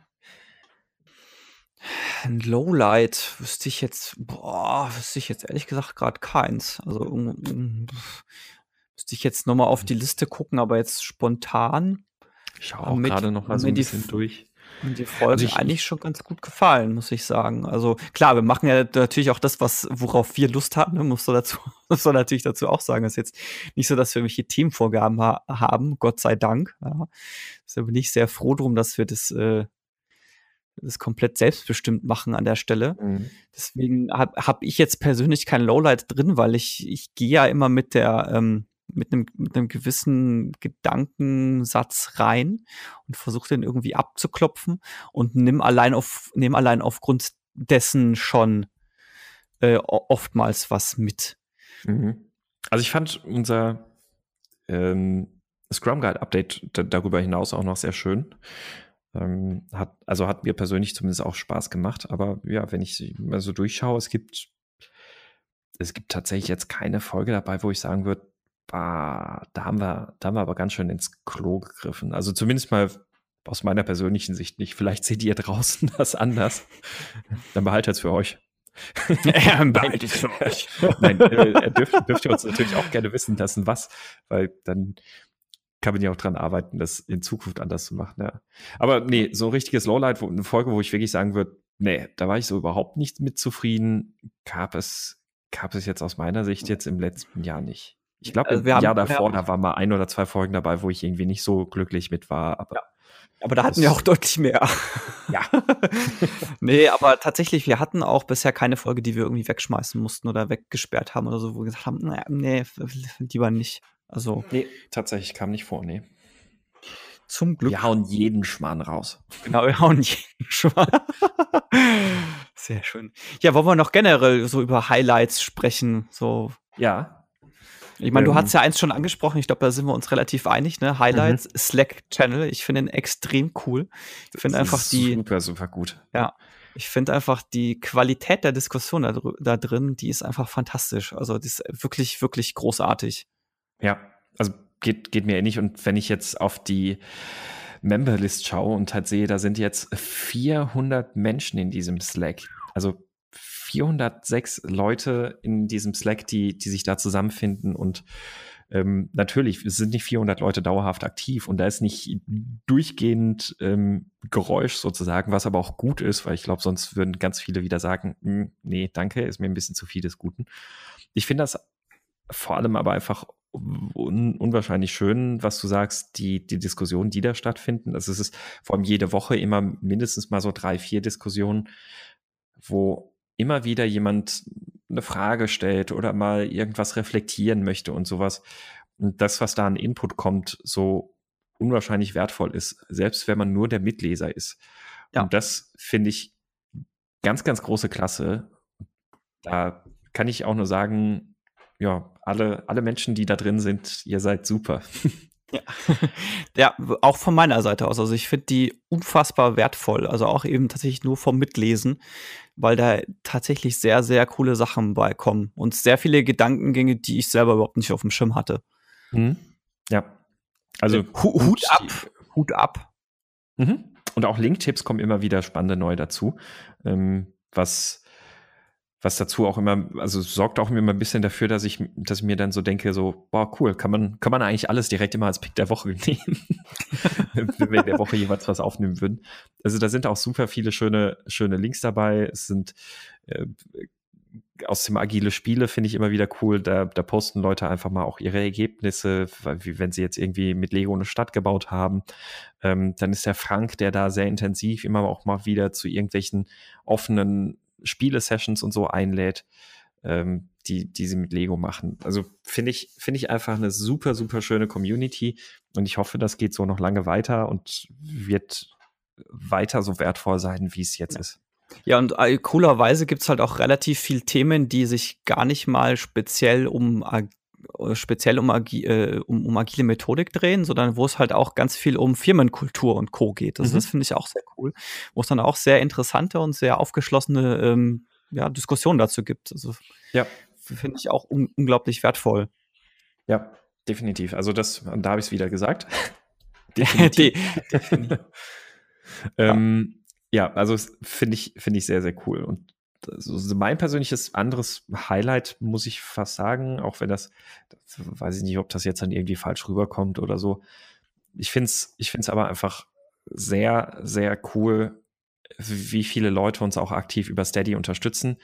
Ein Lowlight wüsste ich jetzt, boah, wüsste ich jetzt ehrlich gesagt gerade keins. Also müsste ich jetzt nochmal auf die Liste gucken, aber jetzt spontan. Ich schaue auch gerade noch mal so ein bisschen durch. Und die Folge also eigentlich schon ganz gut gefallen, muss ich sagen. Also klar, wir machen ja natürlich auch das, was, worauf wir Lust haben, ne? muss so dazu, <laughs> muss man natürlich dazu auch sagen. Es ist jetzt nicht so, dass wir irgendwelche Themenvorgaben ha haben, Gott sei Dank. Ja. Deshalb bin ich sehr froh drum, dass wir das, äh, das komplett selbstbestimmt machen an der Stelle. Mhm. Deswegen habe hab ich jetzt persönlich kein Lowlight drin, weil ich, ich gehe ja immer mit der, ähm, mit einem, mit einem gewissen Gedankensatz rein und versuche den irgendwie abzuklopfen und nimm allein auf, nimm allein aufgrund dessen schon äh, oftmals was mit. Mhm. Also ich fand unser ähm, Scrum Guide Update darüber hinaus auch noch sehr schön. Ähm, hat, also hat mir persönlich zumindest auch Spaß gemacht. Aber ja, wenn ich mal so durchschaue, es gibt, es gibt tatsächlich jetzt keine Folge dabei, wo ich sagen würde, bah, da haben wir, da haben wir aber ganz schön ins Klo gegriffen. Also zumindest mal aus meiner persönlichen Sicht nicht. Vielleicht seht ihr draußen <laughs> das anders. Dann behaltet es für euch. <laughs> ja, behaltet es für euch. <laughs> Nein, äh, dürft, dürft ihr uns natürlich auch gerne wissen lassen, was, weil dann kann man ja auch dran arbeiten, das in Zukunft anders zu machen. Ja. Aber nee, so ein richtiges Lowlight, wo, eine Folge, wo ich wirklich sagen würde, nee, da war ich so überhaupt nicht mit zufrieden, gab es, gab es jetzt aus meiner Sicht jetzt im letzten Jahr nicht. Ich glaube, also im Jahr davor, da waren mal ein oder zwei Folgen dabei, wo ich irgendwie nicht so glücklich mit war. Aber, ja. aber da hatten wir auch deutlich mehr. Ja. <laughs> nee, aber tatsächlich, wir hatten auch bisher keine Folge, die wir irgendwie wegschmeißen mussten oder weggesperrt haben oder so, wo wir gesagt haben, naja, nee, lieber nicht. Also. Nee, tatsächlich kam nicht vor, nee. Zum Glück. Wir hauen jeden Schmarrn raus. Genau, wir hauen <laughs> jeden Schmarrn. Sehr schön. Ja, wollen wir noch generell so über Highlights sprechen? So. Ja. Ich meine, du hast ähm. ja eins schon angesprochen, ich glaube, da sind wir uns relativ einig, ne? Highlights, mhm. Slack-Channel, ich finde ihn extrem cool. Ich finde einfach die. Super, super gut. Ja. Ich finde einfach die Qualität der Diskussion da, da, drin, die ist einfach fantastisch. Also, die ist wirklich, wirklich großartig. Ja, also geht, geht mir ähnlich. Und wenn ich jetzt auf die Memberlist schaue und halt sehe, da sind jetzt 400 Menschen in diesem Slack. Also 406 Leute in diesem Slack, die, die sich da zusammenfinden und ähm, natürlich, es sind nicht 400 Leute dauerhaft aktiv und da ist nicht durchgehend ähm, Geräusch sozusagen, was aber auch gut ist, weil ich glaube, sonst würden ganz viele wieder sagen, hm, nee, danke, ist mir ein bisschen zu viel des Guten. Ich finde das vor allem aber einfach un unwahrscheinlich schön, was du sagst, die, die Diskussionen, die da stattfinden. Also es ist vor allem jede Woche immer mindestens mal so drei, vier Diskussionen, wo immer wieder jemand eine Frage stellt oder mal irgendwas reflektieren möchte und sowas. Und das, was da an Input kommt, so unwahrscheinlich wertvoll ist, selbst wenn man nur der Mitleser ist. Ja. Und das finde ich ganz, ganz große Klasse. Da kann ich auch nur sagen, ja, alle, alle Menschen, die da drin sind, ihr seid super. <laughs> Ja. ja, auch von meiner Seite aus. Also ich finde die unfassbar wertvoll. Also auch eben tatsächlich nur vom Mitlesen, weil da tatsächlich sehr, sehr coole Sachen beikommen und sehr viele Gedankengänge, die ich selber überhaupt nicht auf dem Schirm hatte. Mhm. Ja. Also Hut, Hut ab. Hut ab. Mhm. Und auch Link-Tipps kommen immer wieder spannende neu dazu. Ähm, was was dazu auch immer, also sorgt auch immer ein bisschen dafür, dass ich, dass ich mir dann so denke, so, boah, cool, kann man, kann man eigentlich alles direkt immer als Pick der Woche <laughs> nehmen, wenn wir in der Woche jeweils was aufnehmen würden. Also da sind auch super viele schöne, schöne Links dabei. Es sind äh, aus dem agile Spiele finde ich immer wieder cool. Da, da posten Leute einfach mal auch ihre Ergebnisse, wie wenn sie jetzt irgendwie mit Lego eine Stadt gebaut haben. Ähm, dann ist der Frank, der da sehr intensiv immer auch mal wieder zu irgendwelchen offenen Spiele-Sessions und so einlädt, ähm, die, die sie mit Lego machen. Also finde ich, finde ich einfach eine super, super schöne Community und ich hoffe, das geht so noch lange weiter und wird weiter so wertvoll sein, wie es jetzt ja. ist. Ja, und äh, coolerweise gibt es halt auch relativ viel Themen, die sich gar nicht mal speziell um äh, äh, speziell um, agi äh, um, um, agile Methodik drehen, sondern wo es halt auch ganz viel um Firmenkultur und Co. geht. Also mhm. das finde ich auch sehr cool, wo es dann auch sehr interessante und sehr aufgeschlossene ähm, ja, Diskussionen dazu gibt. Also ja. finde ich auch un unglaublich wertvoll. Ja, definitiv. Also das, da habe ich es wieder gesagt. <laughs> definitiv. definitiv. <laughs> ähm, ja, also finde ich, finde ich sehr, sehr cool. Und also mein persönliches anderes Highlight, muss ich fast sagen, auch wenn das, das weiß ich nicht, ob das jetzt dann irgendwie falsch rüberkommt oder so. Ich finde es ich find's aber einfach sehr, sehr cool, wie viele Leute uns auch aktiv über Steady unterstützen.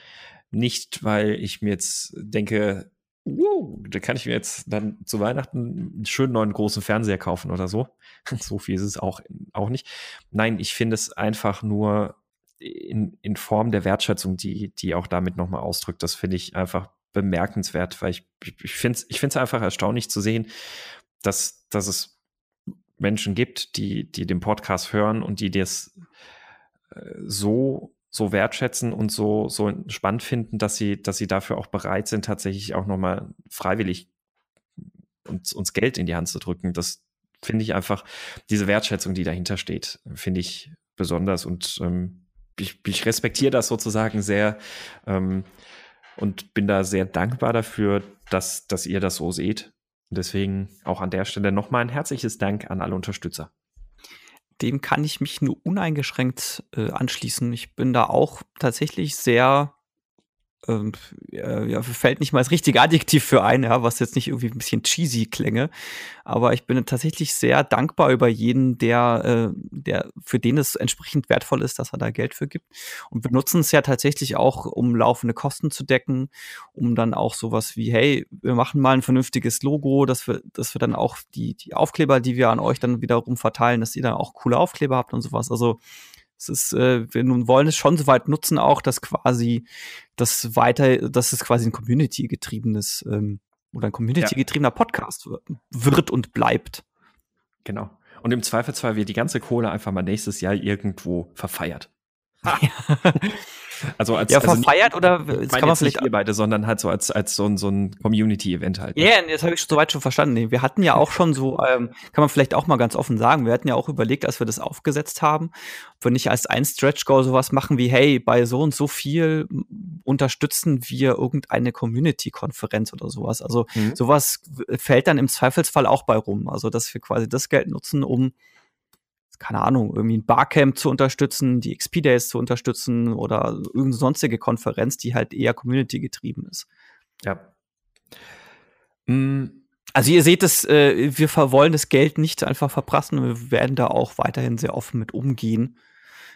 Nicht, weil ich mir jetzt denke, wow, da kann ich mir jetzt dann zu Weihnachten einen schönen neuen großen Fernseher kaufen oder so. <laughs> so viel ist es auch, auch nicht. Nein, ich finde es einfach nur in, in Form der Wertschätzung, die, die auch damit nochmal ausdrückt. Das finde ich einfach bemerkenswert, weil ich, ich finde es ich find's einfach erstaunlich zu sehen, dass, dass es Menschen gibt, die, die den Podcast hören und die das äh, so, so wertschätzen und so, so spannend finden, dass sie, dass sie dafür auch bereit sind, tatsächlich auch nochmal freiwillig uns, uns Geld in die Hand zu drücken. Das finde ich einfach, diese Wertschätzung, die dahinter steht, finde ich besonders und ähm, ich, ich respektiere das sozusagen sehr ähm, und bin da sehr dankbar dafür, dass, dass ihr das so seht. Und deswegen auch an der Stelle nochmal ein herzliches Dank an alle Unterstützer. Dem kann ich mich nur uneingeschränkt äh, anschließen. Ich bin da auch tatsächlich sehr ähm, ja, fällt nicht mal das richtige Adjektiv für ein, ja, was jetzt nicht irgendwie ein bisschen cheesy klänge. Aber ich bin tatsächlich sehr dankbar über jeden, der, äh, der für den es entsprechend wertvoll ist, dass er da Geld für gibt. Und wir nutzen es ja tatsächlich auch, um laufende Kosten zu decken, um dann auch sowas wie, hey, wir machen mal ein vernünftiges Logo, dass wir, dass wir dann auch die, die Aufkleber, die wir an euch dann wiederum verteilen, dass ihr dann auch coole Aufkleber habt und sowas. Also es ist, äh, wir nun wollen es schon so weit nutzen, auch dass quasi das weiter, dass es quasi ein Community-getriebenes ähm, oder ein Community-getriebener ja. Podcast wird, und bleibt. Genau. Und im Zweifelsfall wird die ganze Kohle einfach mal nächstes Jahr irgendwo verfeiert. <laughs> Ha. <laughs> Also als, ja, verfeiert also nicht, oder das kann man vielleicht nicht ihr beide, sondern halt so als, als so ein, so ein Community-Event halt. Ne? Ja, yeah, das habe ich soweit schon verstanden. Nee, wir hatten ja auch schon so, ähm, kann man vielleicht auch mal ganz offen sagen, wir hatten ja auch überlegt, als wir das aufgesetzt haben, ob wir nicht als ein Stretch-Goal sowas machen wie, hey, bei so und so viel unterstützen wir irgendeine Community-Konferenz oder sowas. Also mhm. sowas fällt dann im Zweifelsfall auch bei rum. Also dass wir quasi das Geld nutzen, um keine Ahnung, irgendwie ein Barcamp zu unterstützen, die XP Days zu unterstützen oder irgendeine sonstige Konferenz, die halt eher Community getrieben ist. Ja. Mm, also ihr seht es, äh, wir wollen das Geld nicht einfach verprassen, wir werden da auch weiterhin sehr offen mit umgehen.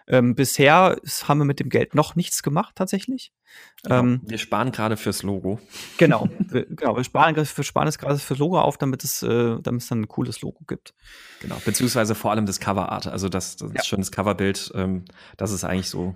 Ähm, bisher haben wir mit dem Geld noch nichts gemacht tatsächlich. Genau. Ähm, wir sparen gerade fürs Logo. Genau, <laughs> wir, genau, wir sparen, wir sparen es gerade fürs Logo auf, damit es, äh, damit es dann ein cooles Logo gibt. Genau, beziehungsweise vor allem das Coverart, also das, das ja. schönes Coverbild, ähm, das ist eigentlich so.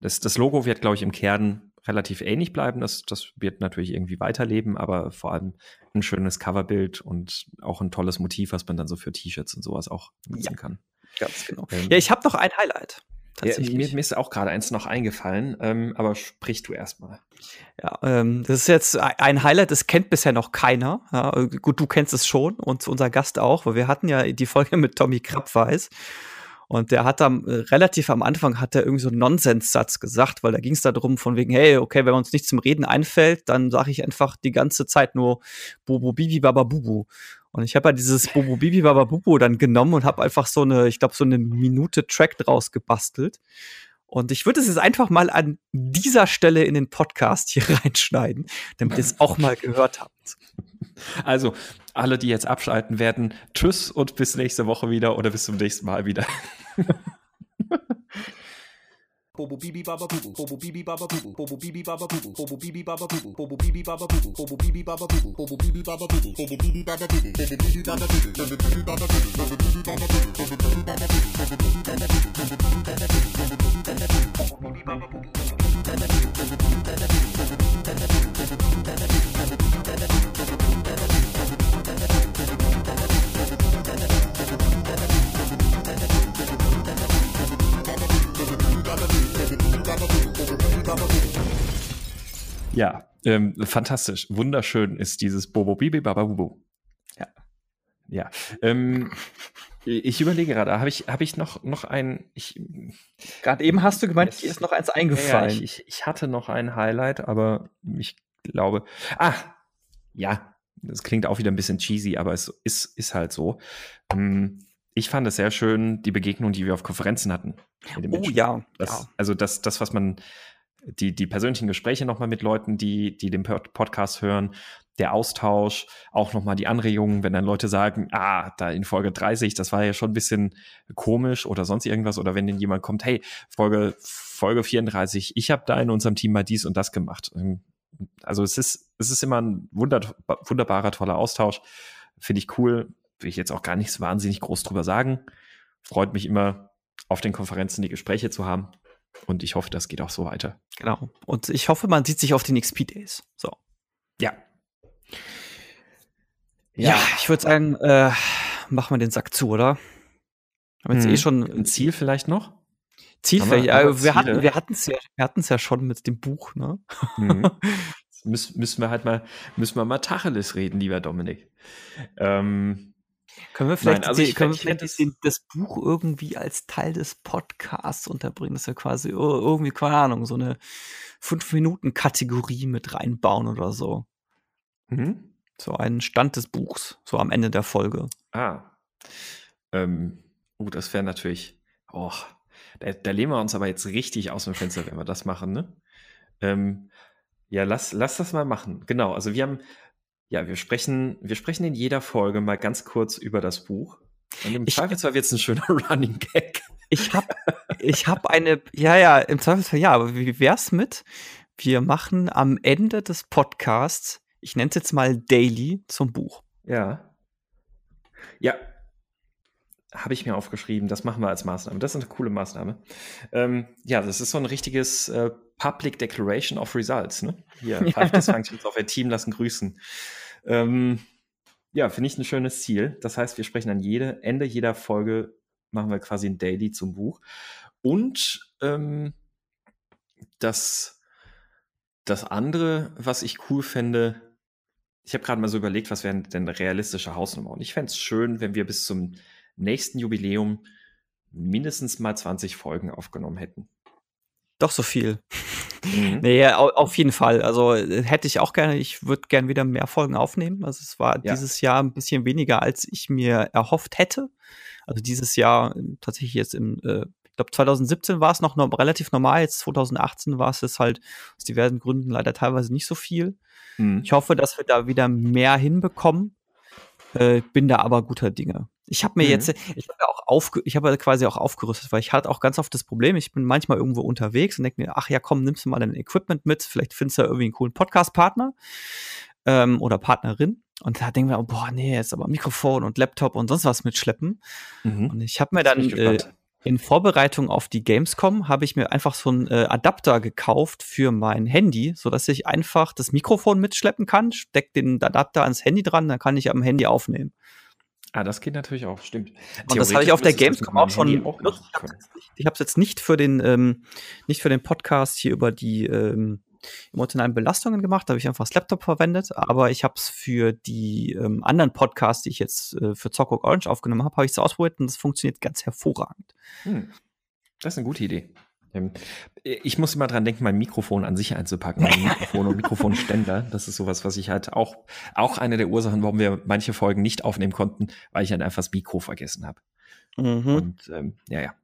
Das, das Logo wird, glaube ich, im Kern relativ ähnlich bleiben. Das, das wird natürlich irgendwie weiterleben, aber vor allem ein schönes Coverbild und auch ein tolles Motiv, was man dann so für T-Shirts und sowas auch nutzen ja. kann. Ganz genau. Ähm, ja, ich habe noch ein Highlight. Ja, mir, mir, ist auch gerade eins noch eingefallen, ähm, aber sprich du erstmal. Ja, ähm, das ist jetzt ein Highlight, das kennt bisher noch keiner. Ja, äh, gut, du kennst es schon und unser Gast auch, weil wir hatten ja die Folge <laughs> mit Tommy Krabweis. Und der hat dann äh, relativ am Anfang hat er irgendwie so einen Nonsenssatz gesagt, weil da ging es darum von wegen, hey, okay, wenn uns nichts zum Reden einfällt, dann sage ich einfach die ganze Zeit nur Bobo Bibi Baba Bubu. Und ich habe ja halt dieses Bobo Bibi Baba Bubu dann genommen und habe einfach so eine, ich glaube, so eine Minute Track draus gebastelt. Und ich würde es jetzt einfach mal an dieser Stelle in den Podcast hier <laughs> reinschneiden, damit ihr es auch mal gehört habt. Also, alle, die jetzt abschalten werden, tschüss und bis nächste Woche wieder oder bis zum nächsten Mal wieder. <laughs> bobo bibi baba boo boo bobo bibi baba boo boo bobo bibi baba boo boo bobo bibi baba boo boo bobo bibi baba boo boo bobo bibi baba boo boo bobo bibi baba boo boo bobo bibi baba boo boo bobo bibi baba boo boo bobo bibi baba boo boo bobo bibi baba boo boo bobo bibi baba boo boo bobo bibi baba boo boo bobo bibi baba boo boo bobo bibi baba boo boo bobo bibi baba boo boo bobo bibi baba boo boo ähm, fantastisch. Wunderschön ist dieses Bobo Bibi Bababubu. Ja. Ja. Ähm, <laughs> ich überlege gerade, habe ich, hab ich noch, noch ein. Gerade eben hast du gemeint, dir ist noch eins eingefallen. Ja, ich, ich hatte noch ein Highlight, aber ich glaube. Ah, ja, das klingt auch wieder ein bisschen cheesy, aber es ist, ist halt so. Ähm, ich fand es sehr schön, die Begegnung, die wir auf Konferenzen hatten. Oh ja, das, ja. Also das, das, was man, die, die persönlichen Gespräche nochmal mit Leuten, die, die den Podcast hören, der Austausch, auch nochmal die Anregungen, wenn dann Leute sagen, ah, da in Folge 30, das war ja schon ein bisschen komisch oder sonst irgendwas, oder wenn dann jemand kommt, hey, Folge, Folge 34, ich habe da in unserem Team mal dies und das gemacht. Ähm, also es ist, es ist immer ein wunder, wunderbarer, toller Austausch. Finde ich cool. Will ich jetzt auch gar nichts wahnsinnig groß drüber sagen. Freut mich immer, auf den Konferenzen die Gespräche zu haben. Und ich hoffe, das geht auch so weiter. Genau. Und ich hoffe, man sieht sich auf den XP-Days. So. Ja. Ja, ja ich würde sagen, äh, machen wir den Sack zu, oder? Haben jetzt hm. eh schon ein Ziel vielleicht noch? Ziel vielleicht, wir, äh, wir hatten wir hatten's ja wir hatten's ja schon mit dem Buch, ne? Mhm. <laughs> Müssen, müssen wir halt mal müssen wir mal Tacheles reden, lieber Dominik. Ähm, können wir vielleicht, Nein, also die, können wir vielleicht das, das, Buch irgendwie als Teil des Podcasts unterbringen, dass wir quasi irgendwie, keine Ahnung, so eine 5-Minuten-Kategorie mit reinbauen oder so. Mhm. So einen Stand des Buchs, so am Ende der Folge. Ah. Ähm, oh, das wäre natürlich. Oh, da, da lehnen wir uns aber jetzt richtig aus dem Fenster, wenn wir das machen, ne? Ähm, ja, lass, lass das mal machen. Genau. Also wir haben, ja, wir sprechen, wir sprechen in jeder Folge mal ganz kurz über das Buch. Und im ich, Zweifelsfall wird es ein schöner <laughs> Running Gag. Ich habe ich hab eine, ja, ja, im Zweifelsfall ja, aber wie wär's mit? Wir machen am Ende des Podcasts, ich nenne es jetzt mal Daily zum Buch. Ja. Ja, habe ich mir aufgeschrieben, das machen wir als Maßnahme. Das ist eine coole Maßnahme. Ähm, ja, das ist so ein richtiges äh, Public Declaration of Results. Ne? Hier, <laughs> ja. Five Dysfunctions auf ein Team lassen grüßen. Ähm, ja, finde ich ein schönes Ziel. Das heißt, wir sprechen an jede, Ende jeder Folge, machen wir quasi ein Daily zum Buch. Und ähm, das, das andere, was ich cool fände, ich habe gerade mal so überlegt, was wären denn realistische Hausnummer. Und ich fände es schön, wenn wir bis zum nächsten Jubiläum mindestens mal 20 Folgen aufgenommen hätten. Doch so viel. Mhm. <laughs> nee, auf jeden Fall. Also hätte ich auch gerne, ich würde gerne wieder mehr Folgen aufnehmen. Also es war ja. dieses Jahr ein bisschen weniger, als ich mir erhofft hätte. Also dieses Jahr tatsächlich jetzt im, äh, ich glaube 2017 war es noch, noch relativ normal, jetzt 2018 war es jetzt halt aus diversen Gründen leider teilweise nicht so viel. Mhm. Ich hoffe, dass wir da wieder mehr hinbekommen. Äh, bin da aber guter Dinge. Ich habe mir mhm. jetzt, ich habe ja auch aufge, ich habe quasi auch aufgerüstet, weil ich hatte auch ganz oft das Problem, ich bin manchmal irgendwo unterwegs und denke mir, ach ja, komm, nimmst du mal dein Equipment mit, vielleicht findest du ja irgendwie einen coolen Podcast-Partner ähm, oder Partnerin. Und da denken wir, oh, boah, nee, jetzt aber Mikrofon und Laptop und sonst was mitschleppen. Mhm. Und ich habe mir dann äh, in Vorbereitung auf die Gamescom habe ich mir einfach so einen äh, Adapter gekauft für mein Handy, so dass ich einfach das Mikrofon mitschleppen kann, steck den Adapter ans Handy dran, dann kann ich am Handy aufnehmen. Ah, das geht natürlich auch, stimmt. Und das habe ich auf der Gamescom auch schon auch Ich habe es jetzt nicht für den, ähm, nicht für den Podcast hier über die ähm, emotionalen Belastungen gemacht, da habe ich einfach das Laptop verwendet, aber ich habe es für die ähm, anderen Podcasts, die ich jetzt äh, für Zockrock Orange aufgenommen habe, habe ich es ausprobiert und das funktioniert ganz hervorragend. Hm. Das ist eine gute Idee. Ähm, ich muss immer dran denken, mein Mikrofon an sich einzupacken, mein <laughs> Mikrofon und Mikrofonständer. Das ist sowas, was ich halt auch, auch eine der Ursachen, warum wir manche Folgen nicht aufnehmen konnten, weil ich halt einfach das Mikro vergessen habe. Mhm. Und ähm, ja, ja.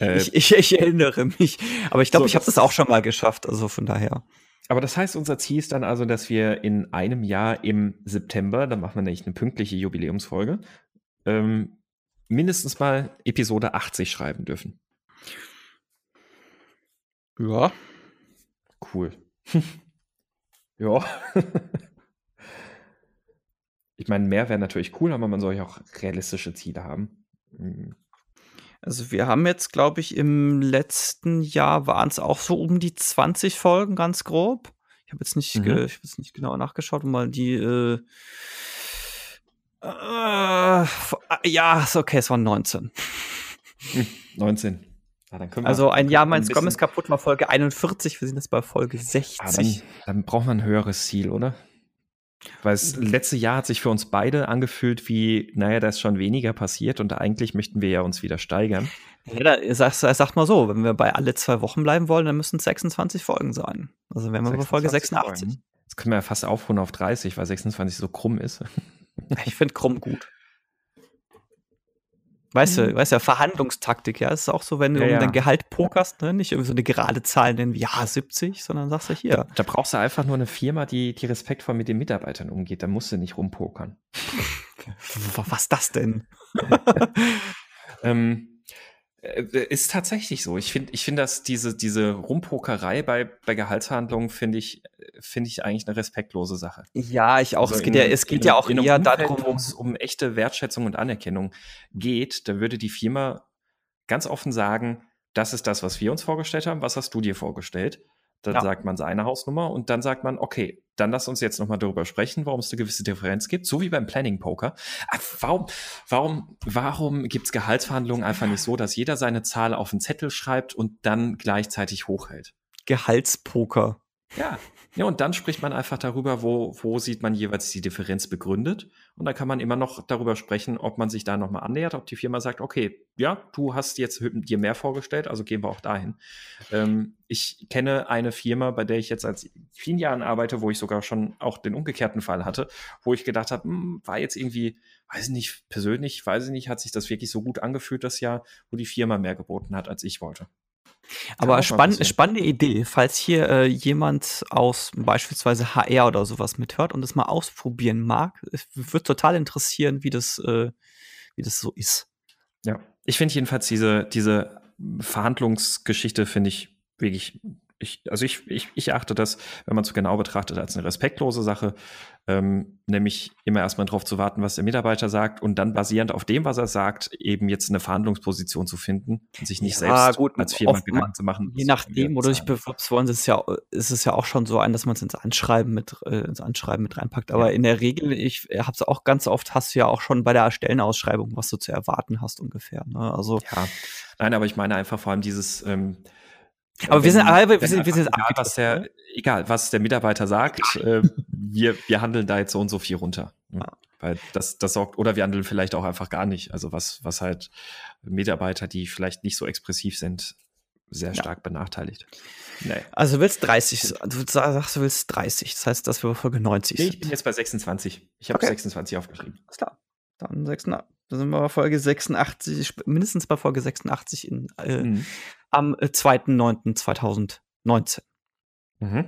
Äh, ich, ich, ich, erinnere mich. Aber ich glaube, so, ich habe das auch schon mal geschafft, also von daher. Aber das heißt, unser Ziel ist dann also, dass wir in einem Jahr im September, dann machen wir nämlich eine pünktliche Jubiläumsfolge, ähm, mindestens mal Episode 80 schreiben dürfen. Ja. Cool. <laughs> ja. <laughs> ich meine, mehr wäre natürlich cool, aber man soll ja auch realistische Ziele haben. Mhm. Also wir haben jetzt, glaube ich, im letzten Jahr waren es auch so um die 20 Folgen, ganz grob. Ich habe jetzt, nicht, mhm. ich hab jetzt nicht genau nachgeschaut, um mal die äh, äh, ja, ist okay, es waren 19. 19. Ja, also ein Jahr mein Scrum ist kaputt war Folge 41, wir sind jetzt bei Folge 60. Ah, dann, dann braucht man ein höheres Ziel, oder? Weil das letzte Jahr hat sich für uns beide angefühlt wie, naja, da ist schon weniger passiert und eigentlich möchten wir ja uns wieder steigern. Ja, da, sag, sag mal so, wenn wir bei alle zwei Wochen bleiben wollen, dann müssen es 26 Folgen sein. Also wenn wir bei Folge 86. Folgen. Jetzt können wir ja fast aufrunden auf 30, weil 26 so krumm ist. Ich finde krumm gut. Weißt du, mhm. weißt ja, Verhandlungstaktik, ja. Es ist auch so, wenn du ja, um dein Gehalt pokerst, ne? nicht irgendwie so eine gerade Zahl nennen wie ja, 70, sondern sagst du hier. Da, da, brauchst du einfach nur eine Firma, die, die respektvoll mit den Mitarbeitern umgeht. Da musst du nicht rumpokern. <laughs> Was das denn? <laughs> ähm, äh, ist tatsächlich so. Ich finde, ich finde, dass diese, diese Rumpokerei bei, bei Gehaltsverhandlungen finde ich, finde ich eigentlich eine respektlose Sache. Ja, ich auch. Also es geht in, ja, es geht in, ja auch eher darum, wo es um echte Wertschätzung und Anerkennung geht. Da würde die Firma ganz offen sagen, das ist das, was wir uns vorgestellt haben. Was hast du dir vorgestellt? Dann ja. sagt man seine Hausnummer und dann sagt man, okay, dann lass uns jetzt nochmal darüber sprechen, warum es eine gewisse Differenz gibt, so wie beim Planning Poker. Ah, warum, warum, warum gibt es Gehaltsverhandlungen einfach nicht so, dass jeder seine Zahl auf einen Zettel schreibt und dann gleichzeitig hochhält? Gehaltspoker. Ja, ja, und dann spricht man einfach darüber, wo, wo sieht man jeweils die Differenz begründet. Und da kann man immer noch darüber sprechen, ob man sich da nochmal annähert, ob die Firma sagt, okay, ja, du hast jetzt dir mehr vorgestellt, also gehen wir auch dahin. Ähm, ich kenne eine Firma, bei der ich jetzt seit vielen Jahren arbeite, wo ich sogar schon auch den umgekehrten Fall hatte, wo ich gedacht habe, hm, war jetzt irgendwie, weiß ich nicht, persönlich, weiß ich nicht, hat sich das wirklich so gut angefühlt, das Jahr, wo die Firma mehr geboten hat, als ich wollte. Aber spann spannende Idee, falls hier äh, jemand aus beispielsweise HR oder sowas mithört und das mal ausprobieren mag, es wird total interessieren, wie das, äh, wie das so ist. Ja, ich finde jedenfalls diese, diese Verhandlungsgeschichte finde ich wirklich ich, also ich, ich, ich achte das, wenn man es so genau betrachtet, als eine respektlose Sache, ähm, nämlich immer erstmal darauf zu warten, was der Mitarbeiter sagt und dann basierend auf dem, was er sagt, eben jetzt eine Verhandlungsposition zu finden und sich nicht ja, selbst gut, als Firma Gedanken zu machen. Je nachdem, oder ich bewirbst wollen, ist es ja, ist es ja auch schon so ein, dass man es ins Anschreiben mit, äh, ins Anschreiben mit reinpackt. Aber ja. in der Regel, ich habe es auch ganz oft, hast du ja auch schon bei der Stellenausschreibung, was du zu erwarten hast ungefähr. Ne? Also ja, nein, aber ich meine einfach vor allem dieses ähm, aber wir sind, aber wir sind, wir sind egal, was der, ne? egal, was der Mitarbeiter sagt, äh, wir, wir handeln da jetzt so und so viel runter. Ne? Ja. Weil das, das sorgt, oder wir handeln vielleicht auch einfach gar nicht. Also was, was halt Mitarbeiter, die vielleicht nicht so expressiv sind, sehr stark ja. benachteiligt. Nee. Also du willst 30, du sagst, du willst 30. Das heißt, dass wir Folge 90 nee, ich bin jetzt bei 26. Ich habe okay. 26 aufgeschrieben. Alles klar. Dann 86. Da sind wir bei Folge 86, mindestens bei Folge 86 in, äh, mhm. am 2.9.2019. Äh, mhm.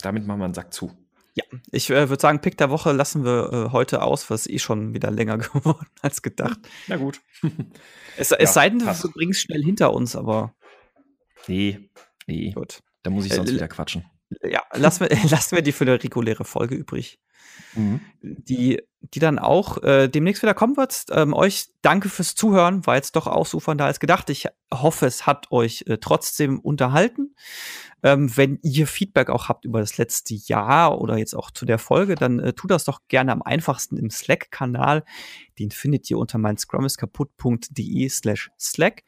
Damit machen wir einen Sack zu. Ja, ich äh, würde sagen, Pick der Woche lassen wir äh, heute aus, was eh schon wieder länger <laughs> geworden als gedacht. Na gut. <laughs> es, es ja, sei denn, du bringst schnell hinter uns, aber. Nee, nee. Gut. Da muss ich sonst äh, wieder quatschen. Ja, lassen wir, lassen <laughs> wir die für eine reguläre Folge übrig mhm. die, die dann auch äh, demnächst wieder kommen wird. Ähm, euch danke fürs Zuhören, war jetzt doch ausufernder als gedacht. Ich hoffe, es hat euch äh, trotzdem unterhalten. Ähm, wenn ihr Feedback auch habt über das letzte Jahr oder jetzt auch zu der Folge, dann äh, tut das doch gerne am einfachsten im Slack-Kanal. Den findet ihr unter mein slash Slack.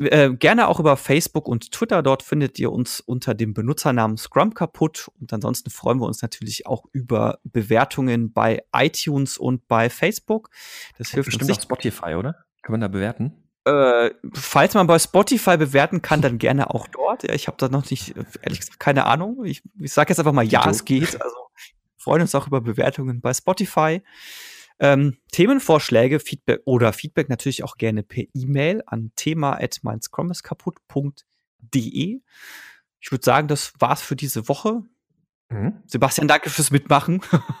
Äh, gerne auch über Facebook und Twitter. Dort findet ihr uns unter dem Benutzernamen Scrum kaputt. Und ansonsten freuen wir uns natürlich auch über Bewertungen bei iTunes und bei Facebook. Das hilft bestimmt uns auf Spotify, oder? Kann man da bewerten? Äh, falls man bei Spotify bewerten kann, dann gerne auch dort. Ja, ich habe da noch nicht, ehrlich gesagt, keine Ahnung. Ich, ich sage jetzt einfach mal, ja, es geht. Also freuen uns auch über Bewertungen bei Spotify. Ähm, Themenvorschläge, Feedback oder Feedback natürlich auch gerne per E-Mail an thema@meinscrumiskaputt.de. Ich würde sagen, das war's für diese Woche. Mhm. Sebastian, danke fürs Mitmachen. <laughs>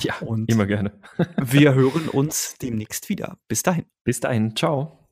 ja, und immer gerne. wir hören uns demnächst wieder. Bis dahin. Bis dahin. Ciao.